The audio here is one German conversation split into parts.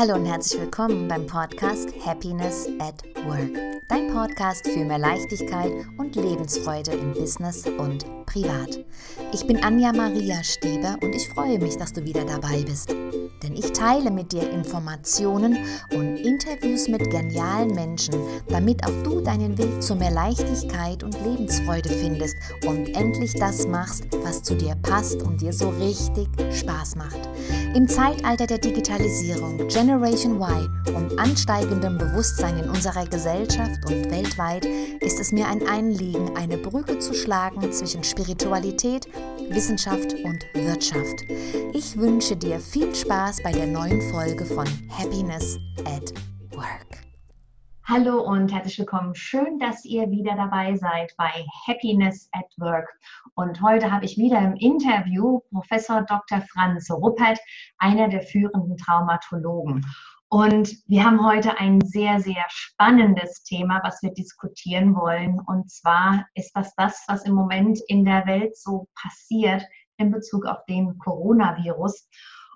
Hallo und herzlich willkommen beim Podcast Happiness at Work. Dein Podcast für mehr Leichtigkeit und Lebensfreude im Business und privat. Ich bin Anja Maria Stieber und ich freue mich, dass du wieder dabei bist. Denn ich teile mit dir Informationen und Interviews mit genialen Menschen, damit auch du deinen Weg zu mehr Leichtigkeit und Lebensfreude findest und endlich das machst, was zu dir passt und dir so richtig Spaß macht. Im Zeitalter der Digitalisierung, Generation Y und ansteigendem Bewusstsein in unserer Gesellschaft und weltweit ist es mir ein Anliegen, eine Brücke zu schlagen zwischen Spiritualität, Wissenschaft und Wirtschaft. Ich wünsche dir viel Spaß bei der neuen Folge von Happiness at Work. Hallo und herzlich willkommen. Schön, dass ihr wieder dabei seid bei Happiness at Work. Und heute habe ich wieder im Interview Professor Dr. Franz Ruppert, einer der führenden Traumatologen. Und wir haben heute ein sehr, sehr spannendes Thema, was wir diskutieren wollen. Und zwar ist das das, was im Moment in der Welt so passiert in Bezug auf den Coronavirus.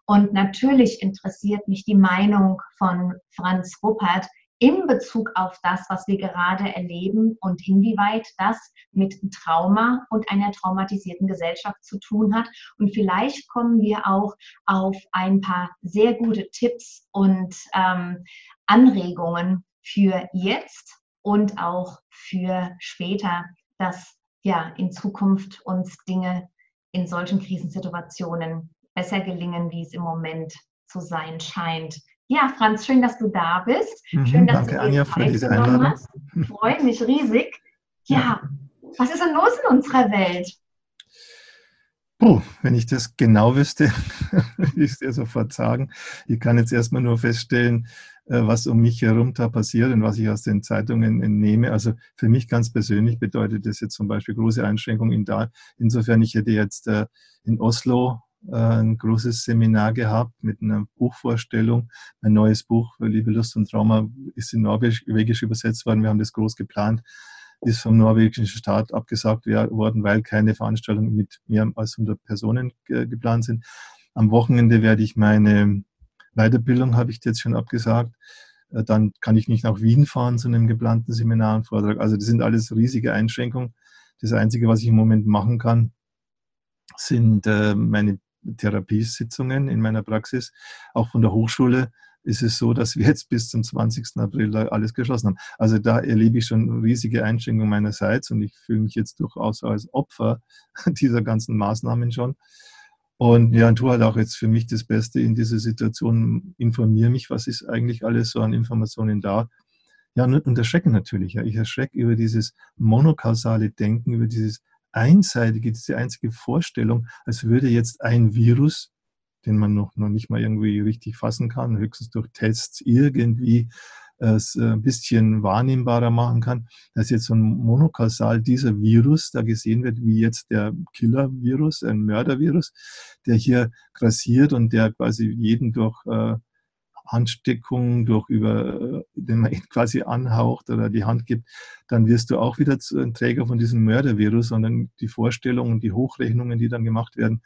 Und natürlich interessiert mich die Meinung von Franz Ruppert in Bezug auf das, was wir gerade erleben und inwieweit das mit Trauma und einer traumatisierten Gesellschaft zu tun hat. Und vielleicht kommen wir auch auf ein paar sehr gute Tipps und ähm, Anregungen für jetzt und auch für später, dass ja in Zukunft uns Dinge in solchen Krisensituationen besser gelingen, wie es im Moment zu sein scheint. Ja, Franz, schön, dass du da bist. Mhm, schön, dass danke, du Anja, für diese Einladung. Hast. Freut mich riesig. Ja, was ist denn los in unserer Welt? Puh, wenn ich das genau wüsste, würde ich es dir sofort sagen. Ich kann jetzt erstmal nur feststellen, äh, was um mich herum da passiert und was ich aus den Zeitungen entnehme. Also für mich ganz persönlich bedeutet das jetzt zum Beispiel große Einschränkungen in da. Insofern, ich hätte jetzt äh, in Oslo ein großes Seminar gehabt mit einer Buchvorstellung. Mein neues Buch, Liebe, Lust und Trauma, ist in Norwegisch übersetzt worden. Wir haben das groß geplant. Ist vom norwegischen Staat abgesagt worden, weil keine Veranstaltungen mit mehr als 100 Personen geplant sind. Am Wochenende werde ich meine Weiterbildung, habe ich jetzt schon abgesagt. Äh, dann kann ich nicht nach Wien fahren zu einem geplanten Seminar und Vortrag. Also das sind alles riesige Einschränkungen. Das Einzige, was ich im Moment machen kann, sind äh, meine Therapiesitzungen in meiner Praxis. Auch von der Hochschule ist es so, dass wir jetzt bis zum 20. April alles geschlossen haben. Also da erlebe ich schon riesige Einschränkungen meinerseits und ich fühle mich jetzt durchaus als Opfer dieser ganzen Maßnahmen schon. Und ja, und tu halt auch jetzt für mich das Beste in dieser Situation, informiere mich, was ist eigentlich alles so an Informationen da. Ja, und erschrecke natürlich. Ja. Ich erschrecke über dieses monokausale Denken, über dieses einseitige, diese einzige Vorstellung, als würde jetzt ein Virus, den man noch, noch nicht mal irgendwie richtig fassen kann, höchstens durch Tests irgendwie es äh, ein bisschen wahrnehmbarer machen kann, dass jetzt so ein monokausal dieser Virus da gesehen wird, wie jetzt der Killer-Virus, ein Mördervirus, der hier grassiert und der quasi jeden durch äh, Ansteckung durch über, den man quasi anhaucht oder die Hand gibt, dann wirst du auch wieder ein Träger von diesem Mördervirus, sondern die Vorstellungen, die Hochrechnungen, die dann gemacht werden,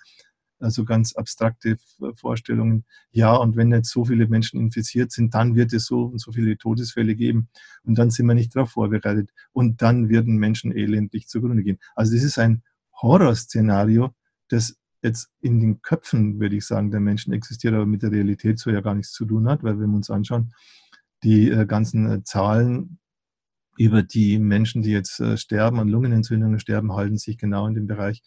also ganz abstrakte Vorstellungen. Ja, und wenn jetzt so viele Menschen infiziert sind, dann wird es so und so viele Todesfälle geben und dann sind wir nicht darauf vorbereitet und dann werden Menschen elendlich zugrunde gehen. Also das ist ein Horrorszenario, das jetzt in den Köpfen, würde ich sagen, der Menschen existiert, aber mit der Realität so ja gar nichts zu tun hat, weil wenn wir uns anschauen, die äh, ganzen äh, Zahlen über die Menschen, die jetzt äh, sterben an Lungenentzündungen sterben, halten sich genau in dem Bereich,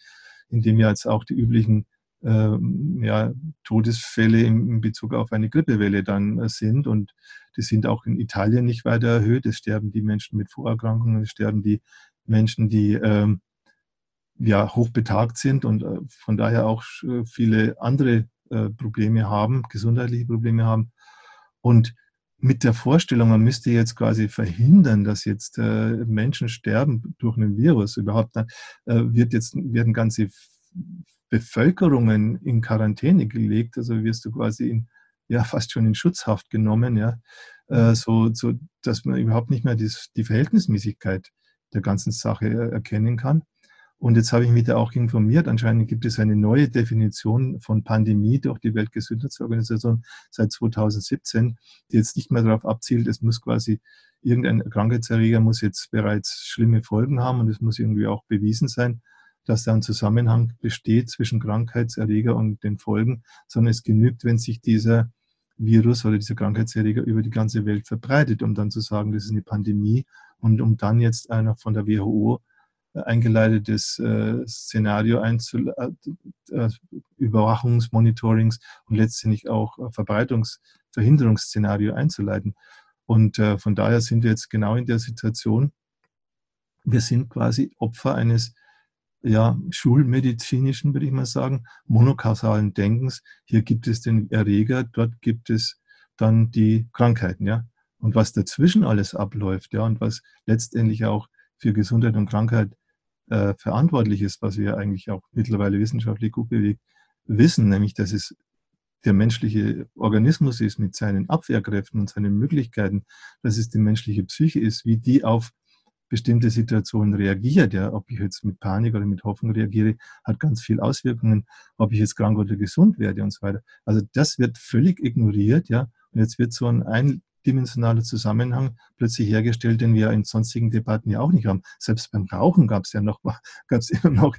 in dem ja jetzt auch die üblichen ähm, ja, Todesfälle in, Bezug auf eine Grippewelle dann sind. Und die sind auch in Italien nicht weiter erhöht. Es sterben die Menschen mit Vorerkrankungen, es sterben die Menschen, die ähm, ja, hochbetagt sind und äh, von daher auch äh, viele andere äh, Probleme haben, gesundheitliche Probleme haben. Und mit der Vorstellung, man müsste jetzt quasi verhindern, dass jetzt Menschen sterben durch einen Virus, überhaupt dann wird jetzt, werden ganze Bevölkerungen in Quarantäne gelegt, also wirst du quasi in, ja, fast schon in Schutzhaft genommen, ja, so, so dass man überhaupt nicht mehr die Verhältnismäßigkeit der ganzen Sache erkennen kann. Und jetzt habe ich mich da auch informiert. Anscheinend gibt es eine neue Definition von Pandemie durch die Weltgesundheitsorganisation seit 2017, die jetzt nicht mehr darauf abzielt, es muss quasi irgendein Krankheitserreger muss jetzt bereits schlimme Folgen haben und es muss irgendwie auch bewiesen sein, dass da ein Zusammenhang besteht zwischen Krankheitserreger und den Folgen, sondern es genügt, wenn sich dieser Virus oder dieser Krankheitserreger über die ganze Welt verbreitet, um dann zu sagen, das ist eine Pandemie und um dann jetzt einer von der WHO eingeleitetes äh, Szenario einzul äh, äh, Überwachungs-, Monitorings und letztendlich auch Verbreitungsverhinderungsszenario einzuleiten. Und äh, von daher sind wir jetzt genau in der Situation, wir sind quasi Opfer eines ja, schulmedizinischen, würde ich mal sagen, monokausalen Denkens. Hier gibt es den Erreger, dort gibt es dann die Krankheiten, ja. Und was dazwischen alles abläuft, ja, und was letztendlich auch für Gesundheit und Krankheit äh, verantwortlich ist, was wir eigentlich auch mittlerweile wissenschaftlich gut bewegt wissen, nämlich dass es der menschliche Organismus ist mit seinen Abwehrkräften und seinen Möglichkeiten, dass es die menschliche Psyche ist, wie die auf bestimmte Situationen reagiert. Ja, ob ich jetzt mit Panik oder mit Hoffnung reagiere, hat ganz viel Auswirkungen, ob ich jetzt krank oder gesund werde und so weiter. Also das wird völlig ignoriert, ja. Und jetzt wird so ein dimensionaler Zusammenhang plötzlich hergestellt, den wir in sonstigen Debatten ja auch nicht haben. Selbst beim Rauchen gab es ja noch, gab es immer noch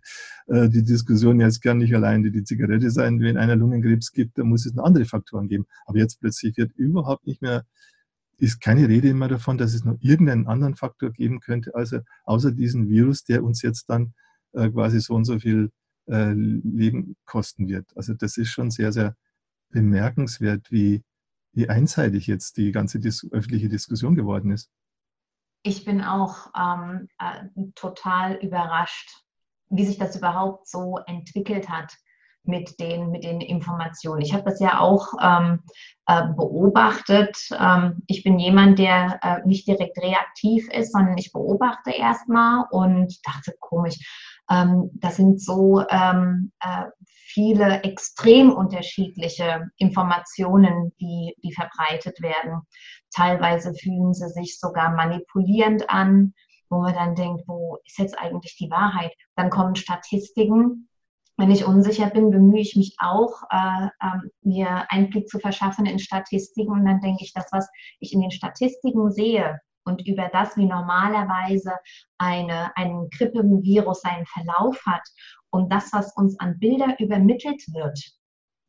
äh, die Diskussion, jetzt kann nicht allein die, Zigarette sein, wenn einer Lungenkrebs gibt, dann muss es noch andere Faktoren geben. Aber jetzt plötzlich wird überhaupt nicht mehr, ist keine Rede mehr davon, dass es noch irgendeinen anderen Faktor geben könnte, also außer diesen Virus, der uns jetzt dann äh, quasi so und so viel äh, Leben kosten wird. Also das ist schon sehr, sehr bemerkenswert, wie wie einseitig jetzt die ganze dis öffentliche Diskussion geworden ist. Ich bin auch ähm, äh, total überrascht, wie sich das überhaupt so entwickelt hat mit den, mit den Informationen. Ich habe das ja auch ähm, äh, beobachtet. Ähm, ich bin jemand, der äh, nicht direkt reaktiv ist, sondern ich beobachte erstmal und dachte, komisch, ähm, das sind so ähm, äh, viele extrem unterschiedliche Informationen, die, die verbreitet werden. Teilweise fühlen sie sich sogar manipulierend an, wo man dann denkt, wo ist jetzt eigentlich die Wahrheit? Dann kommen Statistiken. Wenn ich unsicher bin, bemühe ich mich auch, äh, äh, mir Einblick zu verschaffen in Statistiken. Und dann denke ich, das, was ich in den Statistiken sehe, und über das, wie normalerweise eine, ein Grippevirus seinen Verlauf hat und das, was uns an Bilder übermittelt wird,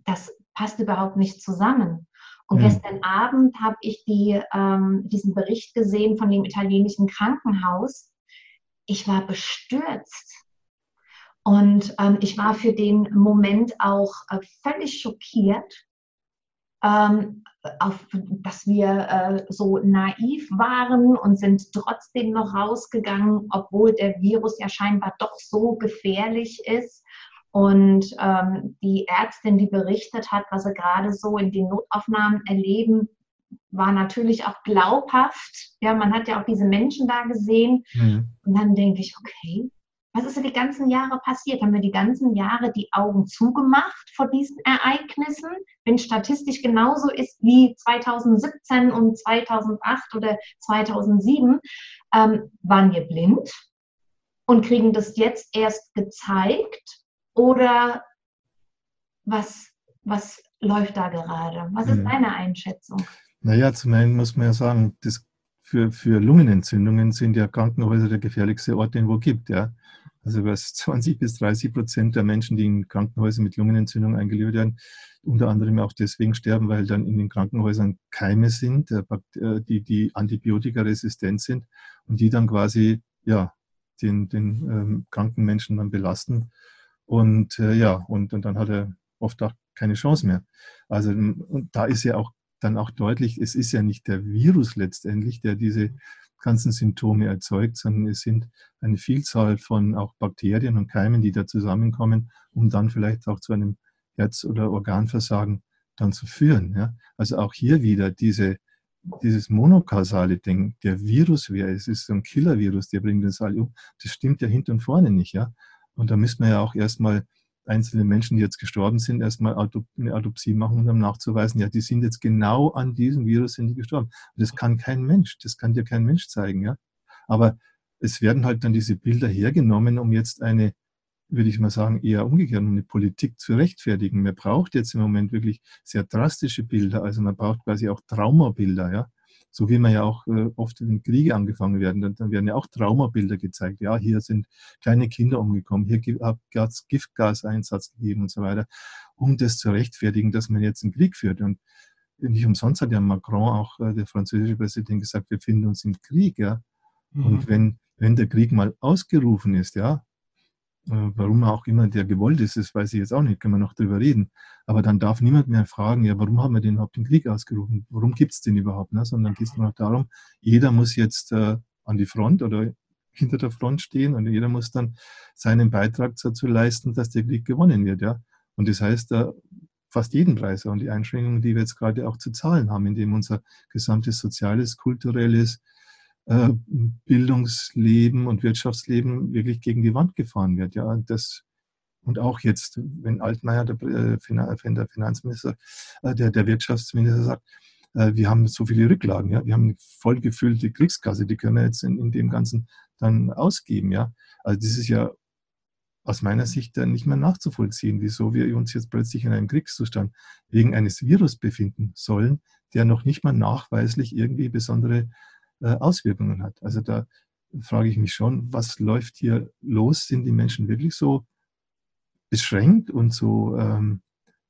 das passt überhaupt nicht zusammen. Und mhm. gestern Abend habe ich die, ähm, diesen Bericht gesehen von dem italienischen Krankenhaus. Ich war bestürzt. Und ähm, ich war für den Moment auch äh, völlig schockiert, ähm, auf, dass wir äh, so naiv waren und sind trotzdem noch rausgegangen, obwohl der Virus ja scheinbar doch so gefährlich ist. Und ähm, die Ärztin, die berichtet hat, was sie gerade so in den Notaufnahmen erleben, war natürlich auch glaubhaft. Ja, man hat ja auch diese Menschen da gesehen. Mhm. Und dann denke ich, okay, was ist die ganzen Jahre passiert? Haben wir die ganzen Jahre die Augen zugemacht vor diesen Ereignissen? Wenn statistisch genauso ist wie 2017 und 2008 oder 2007, ähm, waren wir blind und kriegen das jetzt erst gezeigt? Oder was, was läuft da gerade? Was ist mhm. deine Einschätzung? Naja, zum einen muss man ja sagen, das für, für Lungenentzündungen sind ja Krankenhäuser der gefährlichste Ort, den es wo gibt. Ja. Also was 20 bis 30 Prozent der Menschen, die in Krankenhäusern mit Lungenentzündung eingeliefert werden, unter anderem auch deswegen sterben, weil dann in den Krankenhäusern Keime sind, äh, die, die antibiotikaresistent sind und die dann quasi ja, den, den ähm, kranken Menschen dann belasten. Und äh, ja, und, und dann hat er oft auch keine Chance mehr. Also und da ist ja auch dann auch deutlich, es ist ja nicht der Virus letztendlich, der diese ganzen Symptome erzeugt, sondern es sind eine Vielzahl von auch Bakterien und Keimen, die da zusammenkommen, um dann vielleicht auch zu einem Herz- oder Organversagen dann zu führen. Ja? Also auch hier wieder diese, dieses monokausale Ding, der Virus wäre, es ist so ein Killer-Virus, der bringt uns alle um, das stimmt ja hinten und vorne nicht. Ja? Und da müssen wir ja auch erstmal einzelne Menschen, die jetzt gestorben sind, erstmal eine Autopsie machen, um nachzuweisen, ja, die sind jetzt genau an diesem Virus sind die gestorben. Das kann kein Mensch, das kann dir kein Mensch zeigen, ja. Aber es werden halt dann diese Bilder hergenommen, um jetzt eine würde ich mal sagen, eher umgekehrt, um eine Politik zu rechtfertigen. Man braucht jetzt im Moment wirklich sehr drastische Bilder, also man braucht quasi auch Traumabilder, ja. So wie man ja auch äh, oft in Kriege angefangen werden, dann, dann, werden ja auch Traumabilder gezeigt. Ja, hier sind kleine Kinder umgekommen, hier hat es Giftgaseinsatz gegeben und so weiter, um das zu rechtfertigen, dass man jetzt einen Krieg führt. Und nicht umsonst hat ja Macron, auch äh, der französische Präsident, gesagt, wir finden uns im Krieg, ja. Mhm. Und wenn, wenn der Krieg mal ausgerufen ist, ja, warum auch immer der gewollt ist, das weiß ich jetzt auch nicht, können wir noch drüber reden. Aber dann darf niemand mehr fragen, ja, warum haben wir den überhaupt den Krieg ausgerufen? Warum gibt es den überhaupt? Ne? Sondern geht es nur noch darum, jeder muss jetzt äh, an die Front oder hinter der Front stehen und jeder muss dann seinen Beitrag dazu leisten, dass der Krieg gewonnen wird. Ja? Und das heißt, äh, fast jeden Preis und die Einschränkungen, die wir jetzt gerade auch zu zahlen haben, indem unser gesamtes soziales, kulturelles, äh, Bildungsleben und Wirtschaftsleben wirklich gegen die Wand gefahren wird. Ja, das, und auch jetzt, wenn Altmaier, der, äh, Finanzminister, äh, der, der Wirtschaftsminister sagt, wir haben so viele Rücklagen, ja, wir haben eine voll gefüllte Kriegskasse, die können wir jetzt in, in dem Ganzen dann ausgeben, ja. Also das ist ja aus meiner Sicht dann nicht mehr nachzuvollziehen, wieso wir uns jetzt plötzlich in einem Kriegszustand wegen eines Virus befinden sollen, der noch nicht mal nachweislich irgendwie besondere äh, Auswirkungen hat. Also da frage ich mich schon, was läuft hier los? Sind die Menschen wirklich so beschränkt und so ähm,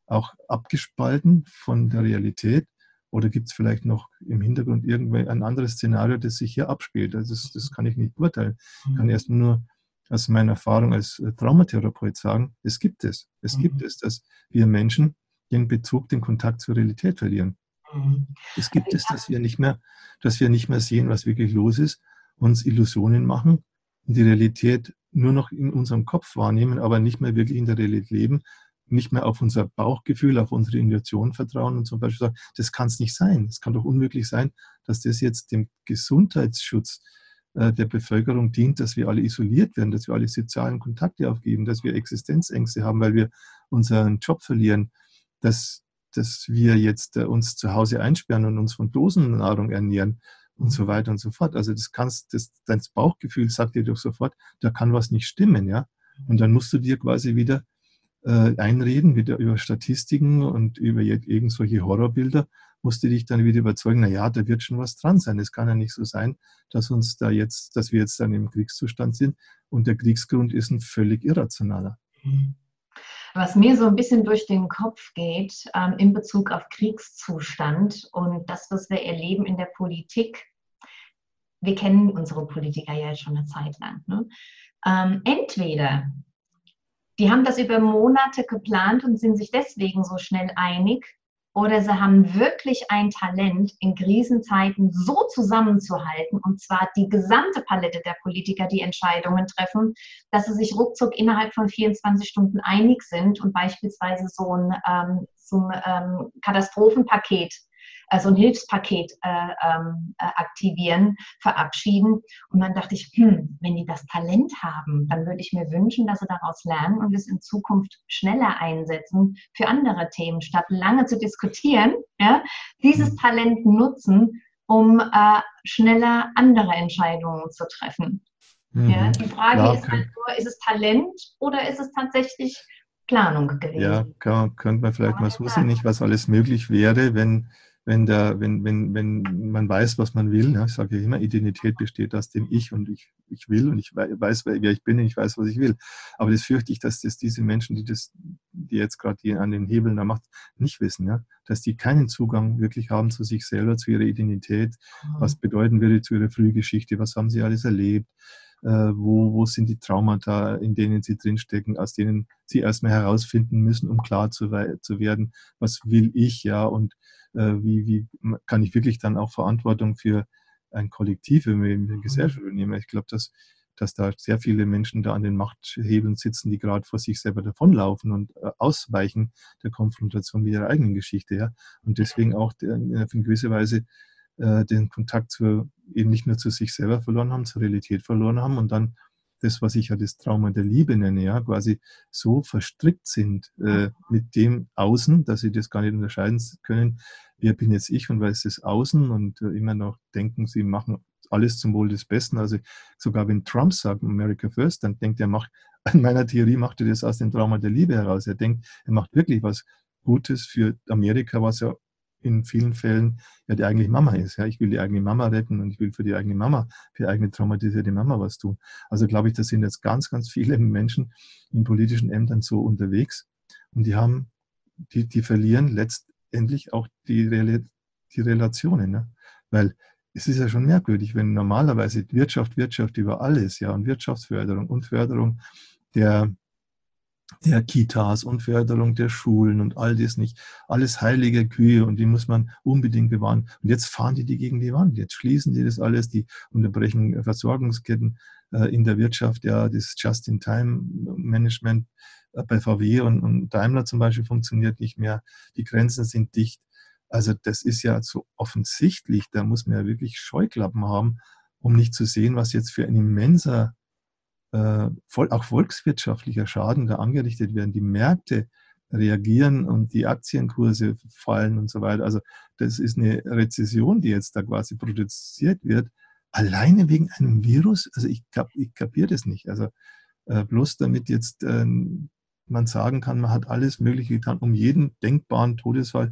auch abgespalten von der Realität? Oder gibt es vielleicht noch im Hintergrund irgendwie ein anderes Szenario, das sich hier abspielt? Also das, das kann ich nicht beurteilen. Ich kann mhm. erst nur aus meiner Erfahrung als äh, Traumatherapeut sagen, es gibt es. Es mhm. gibt es, dass wir Menschen den Bezug, den Kontakt zur Realität verlieren. Mhm. Es gibt es, dass wir nicht mehr, dass wir nicht mehr sehen, was wirklich los ist, uns Illusionen machen und die Realität nur noch in unserem Kopf wahrnehmen, aber nicht mehr wirklich in der Realität leben, nicht mehr auf unser Bauchgefühl, auf unsere Intuition vertrauen und zum Beispiel sagen, das kann es nicht sein. Es kann doch unmöglich sein, dass das jetzt dem Gesundheitsschutz äh, der Bevölkerung dient, dass wir alle isoliert werden, dass wir alle sozialen Kontakte aufgeben, dass wir Existenzängste haben, weil wir unseren Job verlieren. Das, dass wir jetzt äh, uns zu Hause einsperren und uns von Dosennahrung ernähren und so weiter und so fort. Also das kannst, das, dein Bauchgefühl sagt dir doch sofort, da kann was nicht stimmen, ja. Und dann musst du dir quasi wieder äh, einreden, wieder über Statistiken und über irgend solche Horrorbilder, musst du dich dann wieder überzeugen, na ja, da wird schon was dran sein. Es kann ja nicht so sein, dass uns da jetzt, dass wir jetzt dann im Kriegszustand sind und der Kriegsgrund ist ein völlig irrationaler. Mhm. Was mir so ein bisschen durch den Kopf geht ähm, in Bezug auf Kriegszustand und das, was wir erleben in der Politik, wir kennen unsere Politiker ja schon eine Zeit lang. Ne? Ähm, entweder die haben das über Monate geplant und sind sich deswegen so schnell einig, oder sie haben wirklich ein Talent, in Krisenzeiten so zusammenzuhalten, und zwar die gesamte Palette der Politiker, die Entscheidungen treffen, dass sie sich ruckzuck innerhalb von 24 Stunden einig sind und beispielsweise so ein, ähm, so ein ähm, Katastrophenpaket so ein Hilfspaket äh, ähm, äh, aktivieren, verabschieden. Und dann dachte ich, hm, wenn die das Talent haben, dann würde ich mir wünschen, dass sie daraus lernen und es in Zukunft schneller einsetzen für andere Themen, statt lange zu diskutieren, ja, dieses. Talent nutzen, um äh, schneller andere Entscheidungen zu treffen. Mhm. Ja, die Frage ja, ist halt nur, ist es Talent oder ist es tatsächlich Planung gewesen? Ja, kann, könnte man vielleicht mal so sehen, nicht was alles möglich wäre, wenn wenn, der, wenn, wenn, wenn man weiß, was man will, ja, ich sage ja immer, Identität besteht aus dem Ich und ich, ich will und ich weiß, wer ich bin und ich weiß, was ich will. Aber das fürchte ich, dass das diese Menschen, die das, die jetzt gerade an den Hebeln da macht, nicht wissen, ja, dass die keinen Zugang wirklich haben zu sich selber, zu ihrer Identität, mhm. was bedeuten würde zu ihrer Frühgeschichte, was haben sie alles erlebt, wo, wo sind die Traumata, in denen sie drinstecken, aus denen sie erstmal herausfinden müssen, um klar zu, zu werden, was will ich, ja, und äh, wie, wie kann ich wirklich dann auch Verantwortung für ein Kollektiv, wir in der Gesellschaft übernehmen. Ich glaube, dass, dass da sehr viele Menschen da an den Machthebeln sitzen, die gerade vor sich selber davonlaufen und äh, ausweichen der Konfrontation mit ihrer eigenen Geschichte. Ja? Und deswegen auch in gewisser Weise äh, den Kontakt zu, eben nicht nur zu sich selber verloren haben, zur Realität verloren haben und dann das, was ich ja das Trauma der Liebe nenne, ja, quasi so verstrickt sind äh, mit dem Außen, dass sie das gar nicht unterscheiden können, wer bin jetzt ich und wer ist das Außen und äh, immer noch denken, sie machen alles zum Wohl des Besten. Also sogar wenn Trump sagt America First, dann denkt er, macht in meiner Theorie macht er das aus dem Trauma der Liebe heraus. Er denkt, er macht wirklich was Gutes für Amerika, was ja in vielen Fällen ja die eigentliche Mama ist. Ja, ich will die eigene Mama retten und ich will für die eigene Mama, für die eigene traumatisierte Mama was tun. Also glaube ich, da sind jetzt ganz, ganz viele Menschen in politischen Ämtern so unterwegs und die haben, die, die verlieren letztendlich auch die, die Relationen. Ne? Weil es ist ja schon merkwürdig, wenn normalerweise Wirtschaft, Wirtschaft über alles, ja, und Wirtschaftsförderung und Förderung der, der Kitas und Förderung der Schulen und all das nicht, alles heilige Kühe und die muss man unbedingt bewahren. Und jetzt fahren die die gegen die Wand, jetzt schließen die das alles, die unterbrechen Versorgungsketten äh, in der Wirtschaft, ja, das Just-in-Time-Management äh, bei VW und, und Daimler zum Beispiel funktioniert nicht mehr, die Grenzen sind dicht. Also das ist ja so offensichtlich, da muss man ja wirklich Scheuklappen haben, um nicht zu sehen, was jetzt für ein immenser, äh, auch volkswirtschaftlicher Schaden da angerichtet werden. Die Märkte reagieren und die Aktienkurse fallen und so weiter. Also das ist eine Rezession, die jetzt da quasi produziert wird, alleine wegen einem Virus. Also ich, kap, ich kapiere das nicht. Also äh, bloß damit jetzt äh, man sagen kann, man hat alles Mögliche getan, um jeden denkbaren Todesfall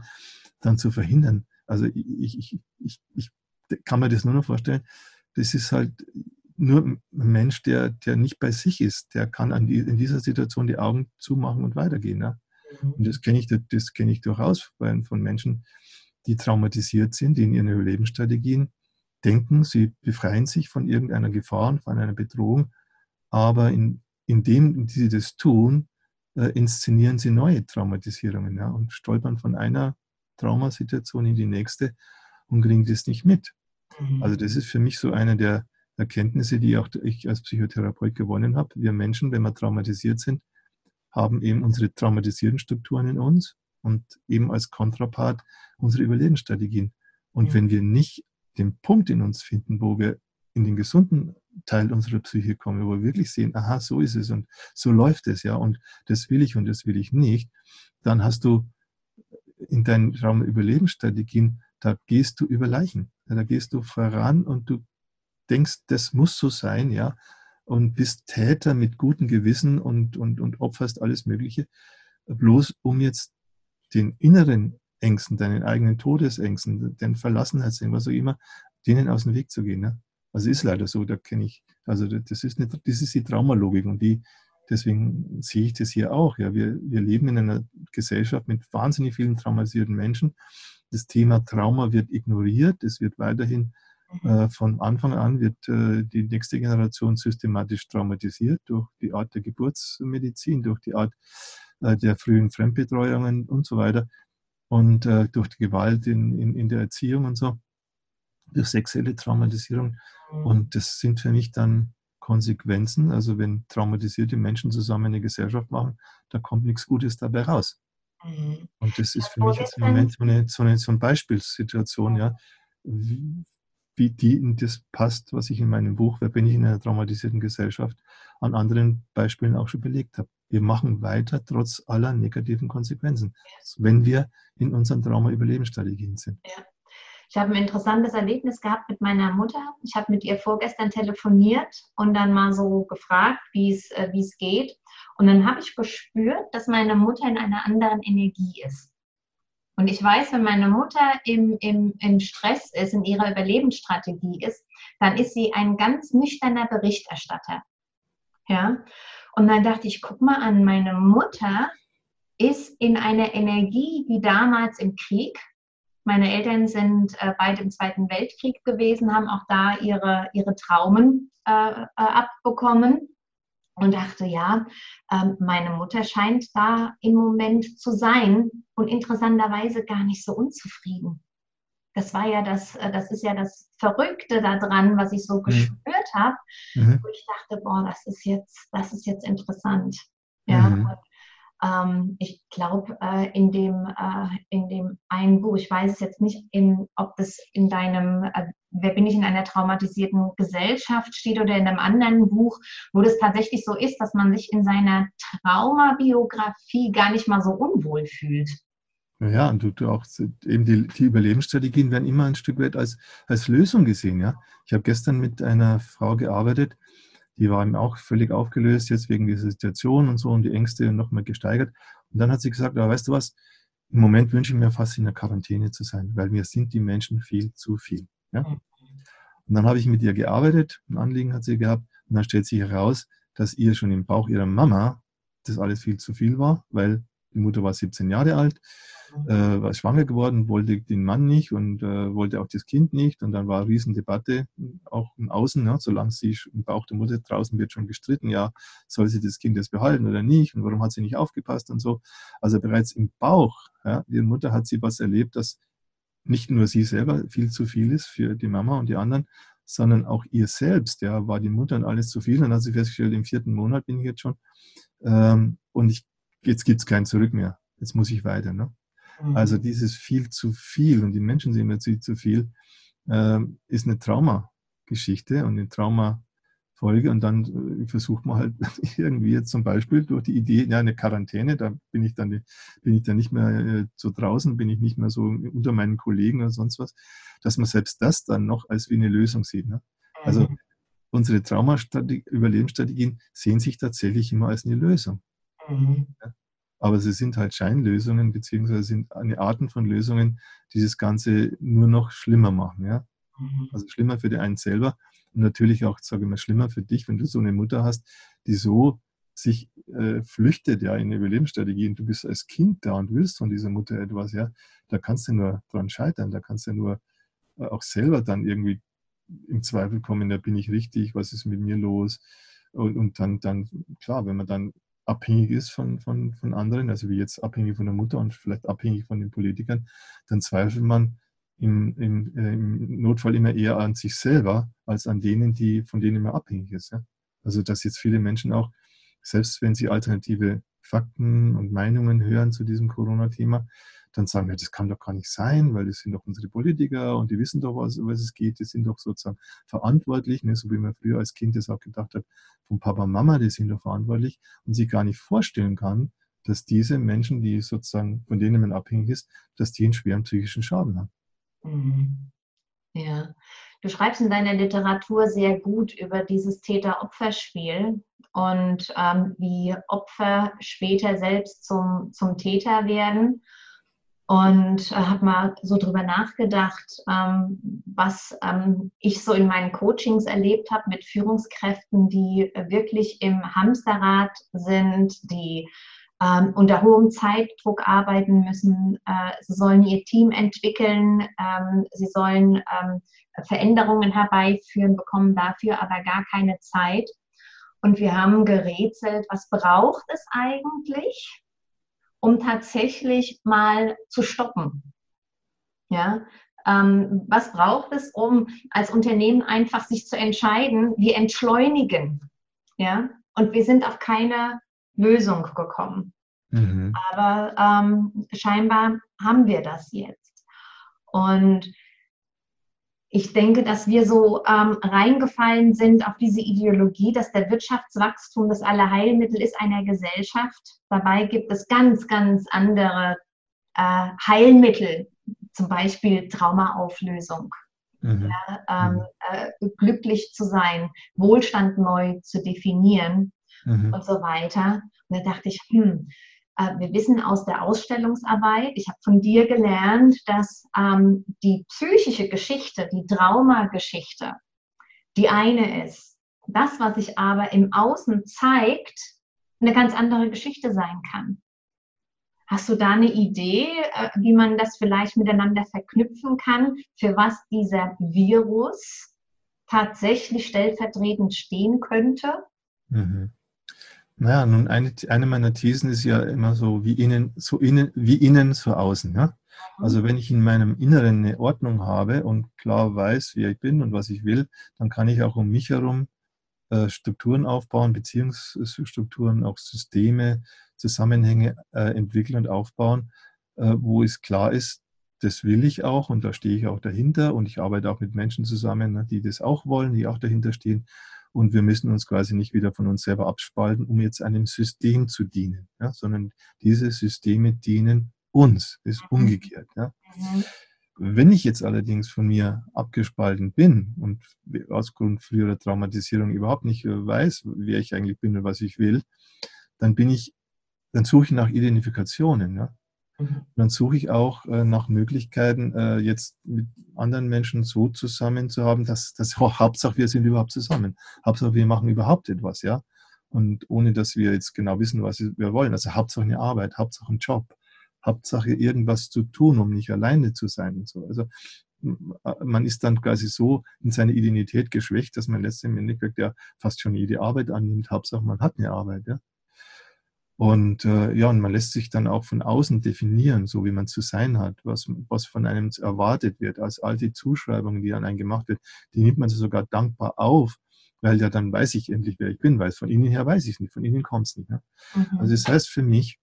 dann zu verhindern. Also ich, ich, ich, ich kann mir das nur noch vorstellen, das ist halt nur ein Mensch, der, der nicht bei sich ist, der kann die, in dieser Situation die Augen zumachen und weitergehen. Ne? Und das kenne ich, das ich durchaus von Menschen, die traumatisiert sind, die in ihren Überlebensstrategien denken, sie befreien sich von irgendeiner Gefahr und von einer Bedrohung, aber in, indem sie das tun, äh, inszenieren sie neue Traumatisierungen ja, und stolpern von einer Traumasituation in die nächste und kriegen das nicht mit. Mhm. Also das ist für mich so eine der Erkenntnisse, die auch ich als Psychotherapeut gewonnen habe. Wir Menschen, wenn wir traumatisiert sind, haben eben unsere traumatisierten Strukturen in uns und eben als Kontrapart unsere Überlebensstrategien. Und ja. wenn wir nicht den Punkt in uns finden, wo wir in den gesunden Teil unserer Psyche kommen, wo wir wirklich sehen, aha, so ist es und so läuft es, ja, und das will ich und das will ich nicht, dann hast du in deinen Traumüberlebensstrategien, da gehst du über Leichen. Da gehst du voran und du denkst, das muss so sein, ja, und bist Täter mit gutem Gewissen und, und, und opferst alles Mögliche, bloß um jetzt den inneren Ängsten, deinen eigenen Todesängsten, den Verlassenheitsängsten, was auch immer, denen aus dem Weg zu gehen. Ne? Also ist leider so, da kenne ich, also das ist, eine, das ist die Traumalogik und die, Deswegen sehe ich das hier auch. Ja. Wir, wir leben in einer Gesellschaft mit wahnsinnig vielen traumatisierten Menschen. Das Thema Trauma wird ignoriert. Es wird weiterhin mhm. Äh, von Anfang an wird äh, die nächste Generation systematisch traumatisiert durch die Art der Geburtsmedizin, durch die Art äh, der frühen Fremdbetreuungen und so weiter und durch die Gewalt in, in, in der Erziehung und so, durch sexuelle Traumatisierung. Mhm. Und das sind für mich dann Konsequenzen. Also wenn traumatisierte Menschen zusammen eine Gesellschaft machen, da kommt nichts Gutes dabei raus. Mhm. Und das ist für mich jetzt im Moment so eine, so eine, so eine Beispielssituation, ja, wie, wie die in das passt, was ich in meinem Buch, Wer bin ich in einer traumatisierten Gesellschaft, an anderen Beispielen auch schon belegt habe. Wir machen weiter trotz aller negativen Konsequenzen, wenn wir in unseren Trauma-Überlebensstrategien sind. Ja. Ich habe ein interessantes Erlebnis gehabt mit meiner Mutter. Ich habe mit ihr vorgestern telefoniert und dann mal so gefragt, wie es, äh, wie es geht. Und dann habe ich gespürt, dass meine Mutter in einer anderen Energie ist. Und ich weiß, wenn meine Mutter im, im, im Stress ist, in ihrer Überlebensstrategie ist, dann ist sie ein ganz nüchterner Berichterstatter. Ja. Und dann dachte ich, guck mal an, meine Mutter ist in einer Energie wie damals im Krieg meine Eltern sind äh, beide im Zweiten Weltkrieg gewesen, haben auch da ihre, ihre Traumen äh, äh, abbekommen und dachte, ja, ähm, meine Mutter scheint da im Moment zu sein und interessanterweise gar nicht so unzufrieden. Das war ja das, äh, das ist ja das Verrückte daran, was ich so mhm. gespürt habe. Mhm. Wo ich dachte, boah, das ist jetzt, das ist jetzt interessant. Ja. Mhm. Ähm, ich glaube, äh, in, dem, äh, in dem einen Buch, ich weiß es jetzt nicht, in, ob das in deinem, äh, wer bin ich in einer traumatisierten Gesellschaft steht oder in einem anderen Buch, wo das tatsächlich so ist, dass man sich in seiner Traumabiografie gar nicht mal so unwohl fühlt. Ja, und du, du auch eben die, die, Überlebensstrategien werden immer ein Stück weit als, als Lösung gesehen. Ja? Ich habe gestern mit einer Frau gearbeitet, die war ihm auch völlig aufgelöst jetzt wegen dieser Situation und so und die Ängste nochmal gesteigert. Und dann hat sie gesagt, aber weißt du was, im Moment wünsche ich mir fast in der Quarantäne zu sein, weil mir sind die Menschen viel zu viel. Ja? Mhm. Und dann habe ich mit ihr gearbeitet, ein Anliegen hat sie gehabt und dann stellt sich heraus, dass ihr schon im Bauch ihrer Mama das alles viel zu viel war, weil die Mutter war 17 Jahre alt, äh, war schwanger geworden, wollte den Mann nicht und äh, wollte auch das Kind nicht. Und dann war eine Riesendebatte, auch im Außen, ja, solange sie im Bauch der Mutter draußen wird schon gestritten, ja, soll sie das Kind jetzt behalten oder nicht und warum hat sie nicht aufgepasst und so. Also bereits im Bauch, ja, ihre Mutter hat sie was erlebt, dass nicht nur sie selber viel zu viel ist für die Mama und die anderen, sondern auch ihr selbst, ja, war die Mutter und alles zu viel. Und dann hat sie festgestellt, im vierten Monat bin ich jetzt schon. Ähm, und ich, jetzt gibt es kein Zurück mehr. Jetzt muss ich weiter. Ne? Mhm. Also dieses viel zu viel und die Menschen sehen mir viel zu viel, ähm, ist eine Traumageschichte und eine Trauma Folge und dann äh, versucht man halt irgendwie jetzt zum Beispiel durch die Idee, ja, eine Quarantäne, da bin ich dann, bin ich dann nicht mehr äh, so draußen, bin ich nicht mehr so unter meinen Kollegen oder sonst was, dass man selbst das dann noch als wie eine Lösung sieht. Ne? Also mhm. unsere Trauma-Überlebensstrategien sehen sich tatsächlich immer als eine Lösung. Mhm. Ja? Aber sie sind halt Scheinlösungen, beziehungsweise sind eine Arten von Lösungen, die das Ganze nur noch schlimmer machen. Ja? Mhm. Also schlimmer für die einen selber und natürlich auch, sage ich mal, schlimmer für dich, wenn du so eine Mutter hast, die so sich äh, flüchtet ja in eine Überlebensstrategie und du bist als Kind da und willst von dieser Mutter etwas, ja, da kannst du nur dran scheitern, da kannst du nur äh, auch selber dann irgendwie im Zweifel kommen, da bin ich richtig, was ist mit mir los? Und, und dann, dann, klar, wenn man dann abhängig ist von, von, von anderen, also wie jetzt abhängig von der Mutter und vielleicht abhängig von den Politikern, dann zweifelt man im, im, äh, im, Notfall immer eher an sich selber als an denen, die, von denen man abhängig ist. Ja? Also dass jetzt viele Menschen auch, selbst wenn sie alternative Fakten und Meinungen hören zu diesem Corona-Thema, dann sagen, ja, das kann doch gar nicht sein, weil das sind doch unsere Politiker und die wissen doch, was, was es geht, die sind doch sozusagen verantwortlich, ne? so wie man früher als Kind das auch gedacht hat, von Papa und Mama, die sind doch verantwortlich und sich gar nicht vorstellen kann, dass diese Menschen, die sozusagen, von denen man abhängig ist, dass die einen schweren psychischen Schaden haben. Mhm. Ja, du schreibst in deiner Literatur sehr gut über dieses Täter-Opfer-Spiel und ähm, wie Opfer später selbst zum, zum Täter werden. Und äh, habe mal so drüber nachgedacht, ähm, was ähm, ich so in meinen Coachings erlebt habe mit Führungskräften, die wirklich im Hamsterrad sind, die ähm, unter hohem Zeitdruck arbeiten müssen. Äh, sie sollen ihr Team entwickeln, ähm, sie sollen ähm, Veränderungen herbeiführen, bekommen dafür aber gar keine Zeit. Und wir haben gerätselt, was braucht es eigentlich, um tatsächlich mal zu stoppen? Ja, ähm, was braucht es, um als Unternehmen einfach sich zu entscheiden, wir entschleunigen? Ja, und wir sind auf keine Lösung gekommen. Mhm. Aber ähm, scheinbar haben wir das jetzt. Und ich denke, dass wir so ähm, reingefallen sind auf diese Ideologie, dass der Wirtschaftswachstum das Allerheilmittel ist einer Gesellschaft. Dabei gibt es ganz, ganz andere äh, Heilmittel, zum Beispiel Traumaauflösung. Mhm. Ja, ähm, äh, glücklich zu sein, Wohlstand neu zu definieren mhm. und so weiter. Und da dachte ich, hm, äh, wir wissen aus der Ausstellungsarbeit, ich habe von dir gelernt, dass ähm, die psychische Geschichte, die Traumageschichte, die eine ist. Das, was sich aber im Außen zeigt, eine ganz andere Geschichte sein kann. Hast du da eine Idee, äh, wie man das vielleicht miteinander verknüpfen kann, für was dieser Virus tatsächlich stellvertretend stehen könnte? Mhm. Naja, nun eine, eine meiner Thesen ist ja immer so wie innen, so innen, wie innen, so außen. Ja? Mhm. Also wenn ich in meinem Inneren eine Ordnung habe und klar weiß, wer ich bin und was ich will, dann kann ich auch um mich herum äh, Strukturen aufbauen, Beziehungsstrukturen, auch Systeme, Zusammenhänge äh, entwickeln und aufbauen, äh, wo es klar ist, das will ich auch und da stehe ich auch dahinter und ich arbeite auch mit Menschen zusammen, ne, die das auch wollen, die auch dahinter stehen und wir müssen uns quasi nicht wieder von uns selber abspalten, um jetzt einem System zu dienen, ja, sondern diese Systeme dienen uns, ist mhm. umgekehrt. Ja. Mhm. Wenn ich jetzt allerdings von mir abgespalten bin und aus Grund früherer Traumatisierung überhaupt nicht äh, weiß, wer ich eigentlich bin und was ich will, dann bin ich, dann suche ich nach Identifikationen. Ja? Mhm. Dann suche ich auch äh, nach Möglichkeiten, äh, jetzt mit anderen Menschen so zusammen zu haben, dass, dass oh, Hauptsache wir sind überhaupt zusammen. Hauptsache wir machen überhaupt etwas, ja. Und ohne dass wir jetzt genau wissen, was wir wollen. Also Hauptsache eine Arbeit, Hauptsache ein Job, Hauptsache irgendwas zu tun, um nicht alleine zu sein und so. Also man ist dann quasi so in seine Identität geschwächt, dass man letztendlich ja fast schon jede Arbeit annimmt. Hauptsache man hat eine Arbeit, ja. Und äh, ja, und man lässt sich dann auch von außen definieren, so wie man zu sein hat, was, was von einem erwartet wird. Als alte Zuschreibungen, die an einen gemacht wird, die nimmt man sogar dankbar auf, weil ja dann weiß ich endlich, wer ich bin, weil von innen her weiß ich es nicht, von innen kommt es nicht. Ne? Mhm. Also das heißt für mich,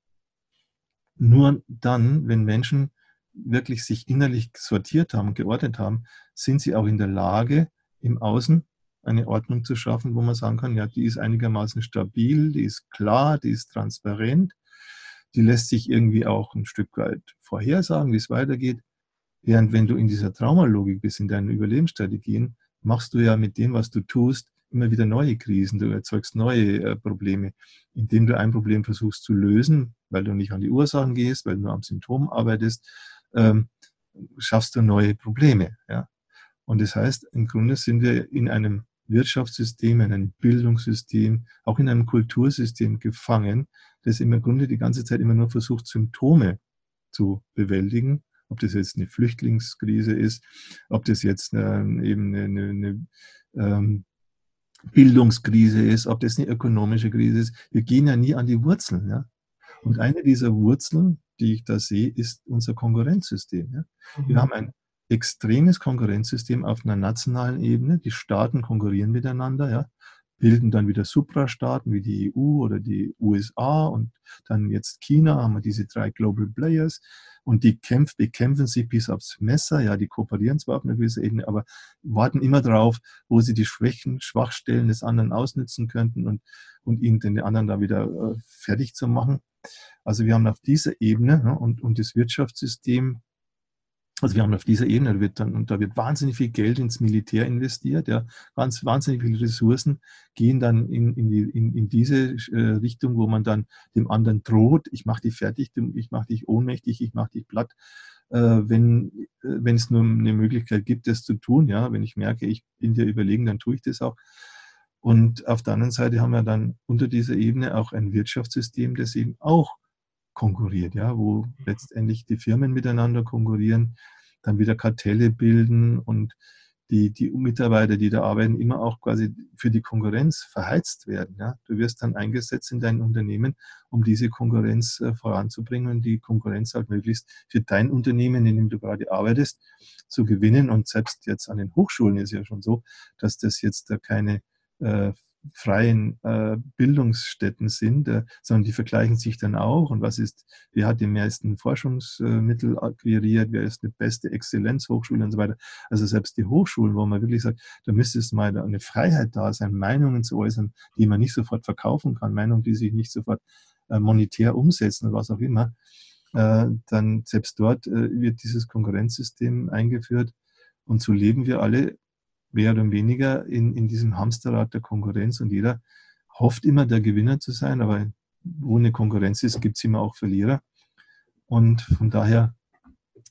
nur dann, wenn Menschen wirklich sich innerlich sortiert haben, geordnet haben, sind sie auch in der Lage, im Außen eine Ordnung zu schaffen, wo man sagen kann, ja, die ist einigermaßen stabil, die ist klar, die ist transparent, die lässt sich irgendwie auch ein Stück weit vorhersagen, wie es weitergeht. Während wenn du in dieser Traumalogik bist, in deinen Überlebensstrategien, machst du ja mit dem, was du tust, immer wieder neue Krisen, du erzeugst neue äh, Probleme, indem du ein Problem versuchst zu lösen, weil du nicht an die Ursachen gehst, weil du am Symptom arbeitest, ähm, schaffst du neue Probleme. Ja? Und das heißt, im Grunde sind wir in einem Wirtschaftssystem, in einem Bildungssystem, auch in einem Kultursystem gefangen, das im Grunde die ganze Zeit immer nur versucht, Symptome zu bewältigen. Ob das jetzt eine Flüchtlingskrise ist, ob das jetzt eine, eben eine, eine, eine ähm, Bildungskrise ist, ob das eine ökonomische Krise ist. Wir gehen ja nie an die Wurzeln. Ja? Und eine dieser Wurzeln, die ich da sehe, ist unser Konkurrenzsystem. Ja? Wir mhm. haben ein extremes Konkurrenzsystem auf einer nationalen Ebene. Die Staaten konkurrieren miteinander, ja, bilden dann wieder Suprastaaten wie die EU oder die USA und dann jetzt China haben wir diese drei Global Players und die kämpfen, bekämpfen sich bis aufs Messer. Ja, die kooperieren zwar auf einer gewissen Ebene, aber warten immer darauf, wo sie die Schwächen, Schwachstellen des anderen ausnutzen könnten und, und ihn den anderen da wieder äh, fertig zu machen. Also wir haben auf dieser Ebene ne, und, und das Wirtschaftssystem also wir haben auf dieser Ebene, da wird dann, und da wird wahnsinnig viel Geld ins Militär investiert, ja, ganz wahnsinnig viele Ressourcen gehen dann in, in, die, in, in diese äh, Richtung, wo man dann dem anderen droht, ich mache dich fertig, ich mache dich ohnmächtig, ich mache dich platt, äh, wenn, äh, wenn es nur eine Möglichkeit gibt, das zu tun, ja, wenn ich merke, ich bin dir überlegen, dann tue ich das auch. Und auf der anderen Seite haben wir dann unter dieser Ebene auch ein Wirtschaftssystem, das eben auch konkurriert, ja, wo letztendlich die Firmen miteinander konkurrieren, dann wieder Kartelle bilden und die, die Mitarbeiter, die da arbeiten, immer auch quasi für die Konkurrenz verheizt werden. Ja. Du wirst dann eingesetzt in dein Unternehmen, um diese Konkurrenz äh, voranzubringen und die Konkurrenz halt möglichst für dein Unternehmen, in dem du gerade arbeitest, zu gewinnen. Und selbst jetzt an den Hochschulen ist ja schon so, dass das jetzt da keine äh, freien äh, Bildungsstätten sind, äh, sondern die vergleichen sich dann auch. Und was ist, wer hat die meisten Forschungsmittel akquiriert, wer ist die beste Exzellenzhochschule und so weiter. Also selbst die Hochschulen, wo man wirklich sagt, da müsste es mal eine Freiheit da sein, Meinungen zu äußern, die man nicht sofort verkaufen kann, Meinungen, die sich nicht sofort äh, monetär umsetzen oder was auch immer. Dann selbst dort wird dieses Konkurrenzsystem eingeführt. Und so leben wir alle mehr oder weniger in, in diesem Hamsterrad der Konkurrenz und jeder hofft immer, der Gewinner zu sein, aber wo eine Konkurrenz ist, gibt es immer auch Verlierer. Und von daher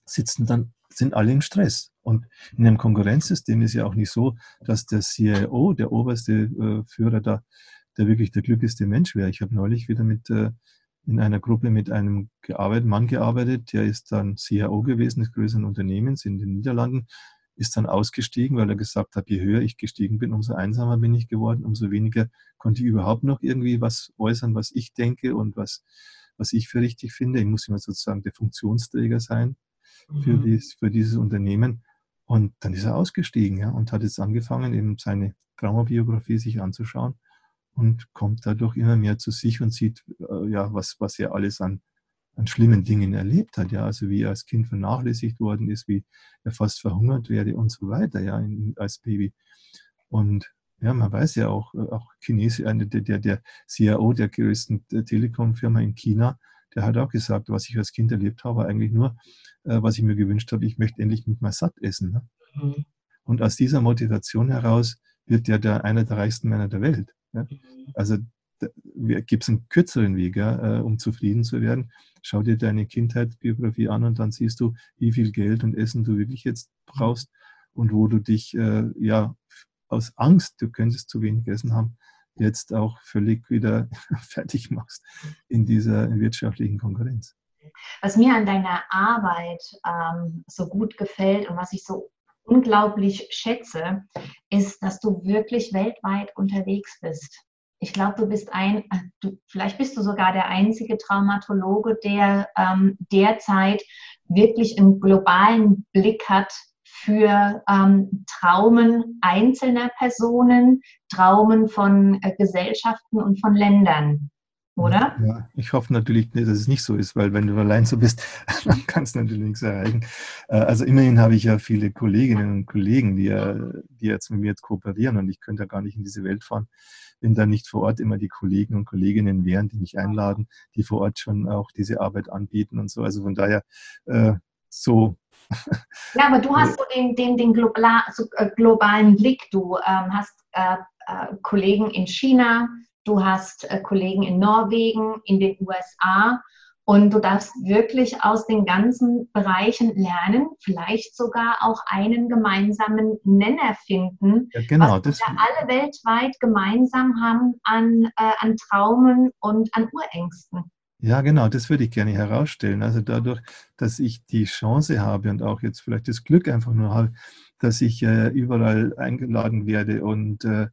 sitzen dann, sind alle im Stress. Und in einem Konkurrenzsystem ist ja auch nicht so, dass der CIO, der oberste äh, Führer da, der wirklich der glücklichste Mensch wäre. Ich habe neulich wieder mit äh, in einer Gruppe mit einem gearbeitet, Mann gearbeitet, der ist dann CIO gewesen des größeren Unternehmens in den Niederlanden ist dann ausgestiegen, weil er gesagt hat, je höher ich gestiegen bin, umso einsamer bin ich geworden, umso weniger konnte ich überhaupt noch irgendwie was äußern, was ich denke und was, was ich für richtig finde. Ich muss immer sozusagen der Funktionsträger sein für, mhm. dies, für dieses Unternehmen. Und dann ist er ausgestiegen ja, und hat jetzt angefangen, eben seine Traumabiografie sich anzuschauen und kommt dadurch immer mehr zu sich und sieht, äh, ja, was, was er alles an an schlimmen Dingen erlebt hat, ja, also wie er als Kind vernachlässigt worden ist, wie er fast verhungert werde und so weiter, ja, in, als Baby. Und ja, man weiß ja auch, auch Chinesisch, der, der, der CIO der größten Telekom-Firma in China, der hat auch gesagt, was ich als Kind erlebt habe, war eigentlich nur, äh, was ich mir gewünscht habe, ich möchte endlich mit mal satt essen. Ne? Mhm. Und aus dieser Motivation heraus wird er der, einer der reichsten Männer der Welt. Ja? Mhm. Also gibt es einen kürzeren Weg, ja, äh, um zufrieden zu werden. Schau dir deine Kindheitsbiografie an und dann siehst du, wie viel Geld und Essen du wirklich jetzt brauchst und wo du dich äh, ja aus Angst, du könntest zu wenig Essen haben, jetzt auch völlig wieder fertig machst in dieser wirtschaftlichen Konkurrenz. Was mir an deiner Arbeit ähm, so gut gefällt und was ich so unglaublich schätze, ist, dass du wirklich weltweit unterwegs bist. Ich glaube, du bist ein, äh, du, vielleicht bist du sogar der einzige Traumatologe, der ähm, derzeit wirklich einen globalen Blick hat für ähm, Traumen einzelner Personen, Traumen von äh, Gesellschaften und von Ländern oder? Ja, ich hoffe natürlich, dass es nicht so ist, weil wenn du allein so bist, dann kannst du natürlich nichts erreichen. Äh, also immerhin habe ich ja viele Kolleginnen und Kollegen, die, die jetzt mit mir jetzt kooperieren und ich könnte ja gar nicht in diese Welt fahren, wenn da nicht vor Ort immer die Kollegen und Kolleginnen wären, die mich einladen, die vor Ort schon auch diese Arbeit anbieten und so. Also von daher äh, so. Ja, aber du hast so den, den, den global, so, äh, globalen Blick. Du ähm, hast äh, äh Kollegen in China, du hast äh, Kollegen in Norwegen, in den USA und du darfst wirklich aus den ganzen Bereichen lernen, vielleicht sogar auch einen gemeinsamen Nenner finden, ja, genau, was wir alle weltweit gemeinsam haben an, äh, an Traumen und an Urängsten. Ja, genau, das würde ich gerne herausstellen. Also dadurch, dass ich die Chance habe und auch jetzt vielleicht das Glück einfach nur habe, dass ich äh, überall eingeladen werde und äh,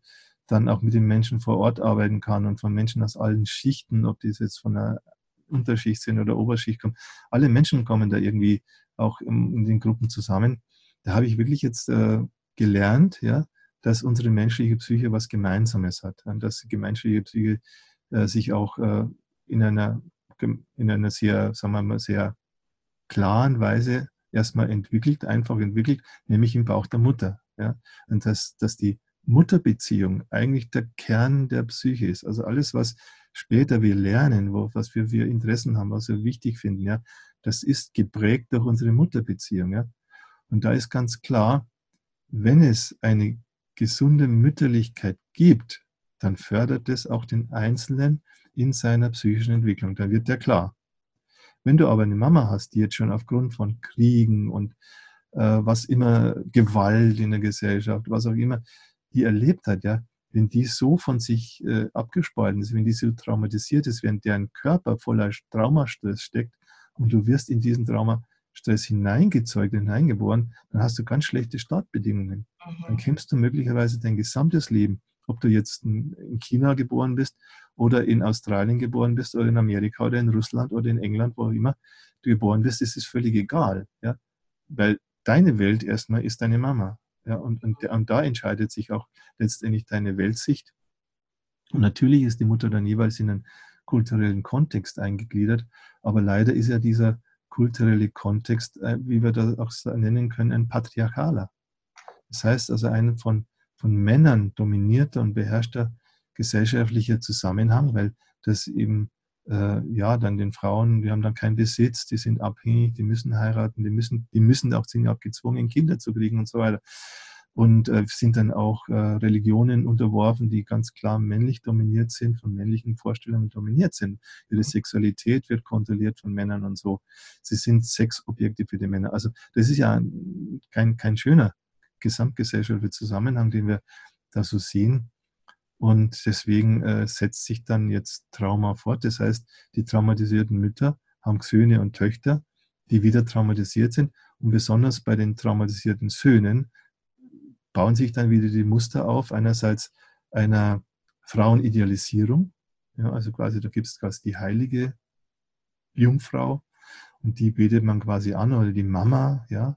dann auch mit den Menschen vor Ort arbeiten kann und von Menschen aus allen Schichten, ob die jetzt von der Unterschicht sind oder Oberschicht kommen. Alle Menschen kommen da irgendwie auch in den Gruppen zusammen. Da habe ich wirklich jetzt äh, gelernt, ja, dass unsere menschliche Psyche was Gemeinsames hat und dass die menschliche Psyche äh, sich auch äh, in einer in einer sehr, sagen wir mal, sehr klaren Weise erstmal entwickelt, einfach entwickelt, nämlich im Bauch der Mutter. Ja? Und dass, dass die Mutterbeziehung eigentlich der Kern der Psyche ist. Also alles, was später wir lernen, wo, was wir für Interessen haben, was wir wichtig finden, ja, das ist geprägt durch unsere Mutterbeziehung. Ja. Und da ist ganz klar, wenn es eine gesunde Mütterlichkeit gibt, dann fördert es auch den Einzelnen in seiner psychischen Entwicklung. Dann wird der klar. Wenn du aber eine Mama hast, die jetzt schon aufgrund von Kriegen und äh, was immer, Gewalt in der Gesellschaft, was auch immer, die erlebt hat, ja, wenn die so von sich äh, abgespalten ist, wenn die so traumatisiert ist, wenn deren Körper voller Traumastress steckt und du wirst in diesen Traumastress hineingezeugt, hineingeboren, dann hast du ganz schlechte Startbedingungen. Mhm. Dann kämpfst du möglicherweise dein gesamtes Leben, ob du jetzt in China geboren bist oder in Australien geboren bist oder in Amerika oder in Russland oder in England, wo auch immer du geboren bist, ist es völlig egal. Ja? Weil deine Welt erstmal ist deine Mama. Ja, und, und, und da entscheidet sich auch letztendlich deine Weltsicht. Und natürlich ist die Mutter dann jeweils in einen kulturellen Kontext eingegliedert, aber leider ist ja dieser kulturelle Kontext, äh, wie wir das auch nennen können, ein patriarchaler. Das heißt also ein von, von Männern dominierter und beherrschter gesellschaftlicher Zusammenhang, weil das eben äh, ja dann den Frauen, die haben dann keinen Besitz, die sind abhängig, die müssen heiraten, die müssen, die müssen auch, sind auch gezwungen, Kinder zu kriegen und so weiter. Und äh, sind dann auch äh, Religionen unterworfen, die ganz klar männlich dominiert sind, von männlichen Vorstellungen dominiert sind. Ihre mhm. Sexualität wird kontrolliert von Männern und so. Sie sind Sexobjekte für die Männer. Also das ist ja kein, kein schöner gesamtgesellschaftlicher Zusammenhang, den wir da so sehen. Und deswegen äh, setzt sich dann jetzt Trauma fort. Das heißt, die traumatisierten Mütter haben Söhne und Töchter, die wieder traumatisiert sind. Und besonders bei den traumatisierten Söhnen bauen sich dann wieder die Muster auf. Einerseits einer Frauenidealisierung. Ja, also quasi, da gibt es quasi die heilige Jungfrau und die betet man quasi an oder die Mama, ja,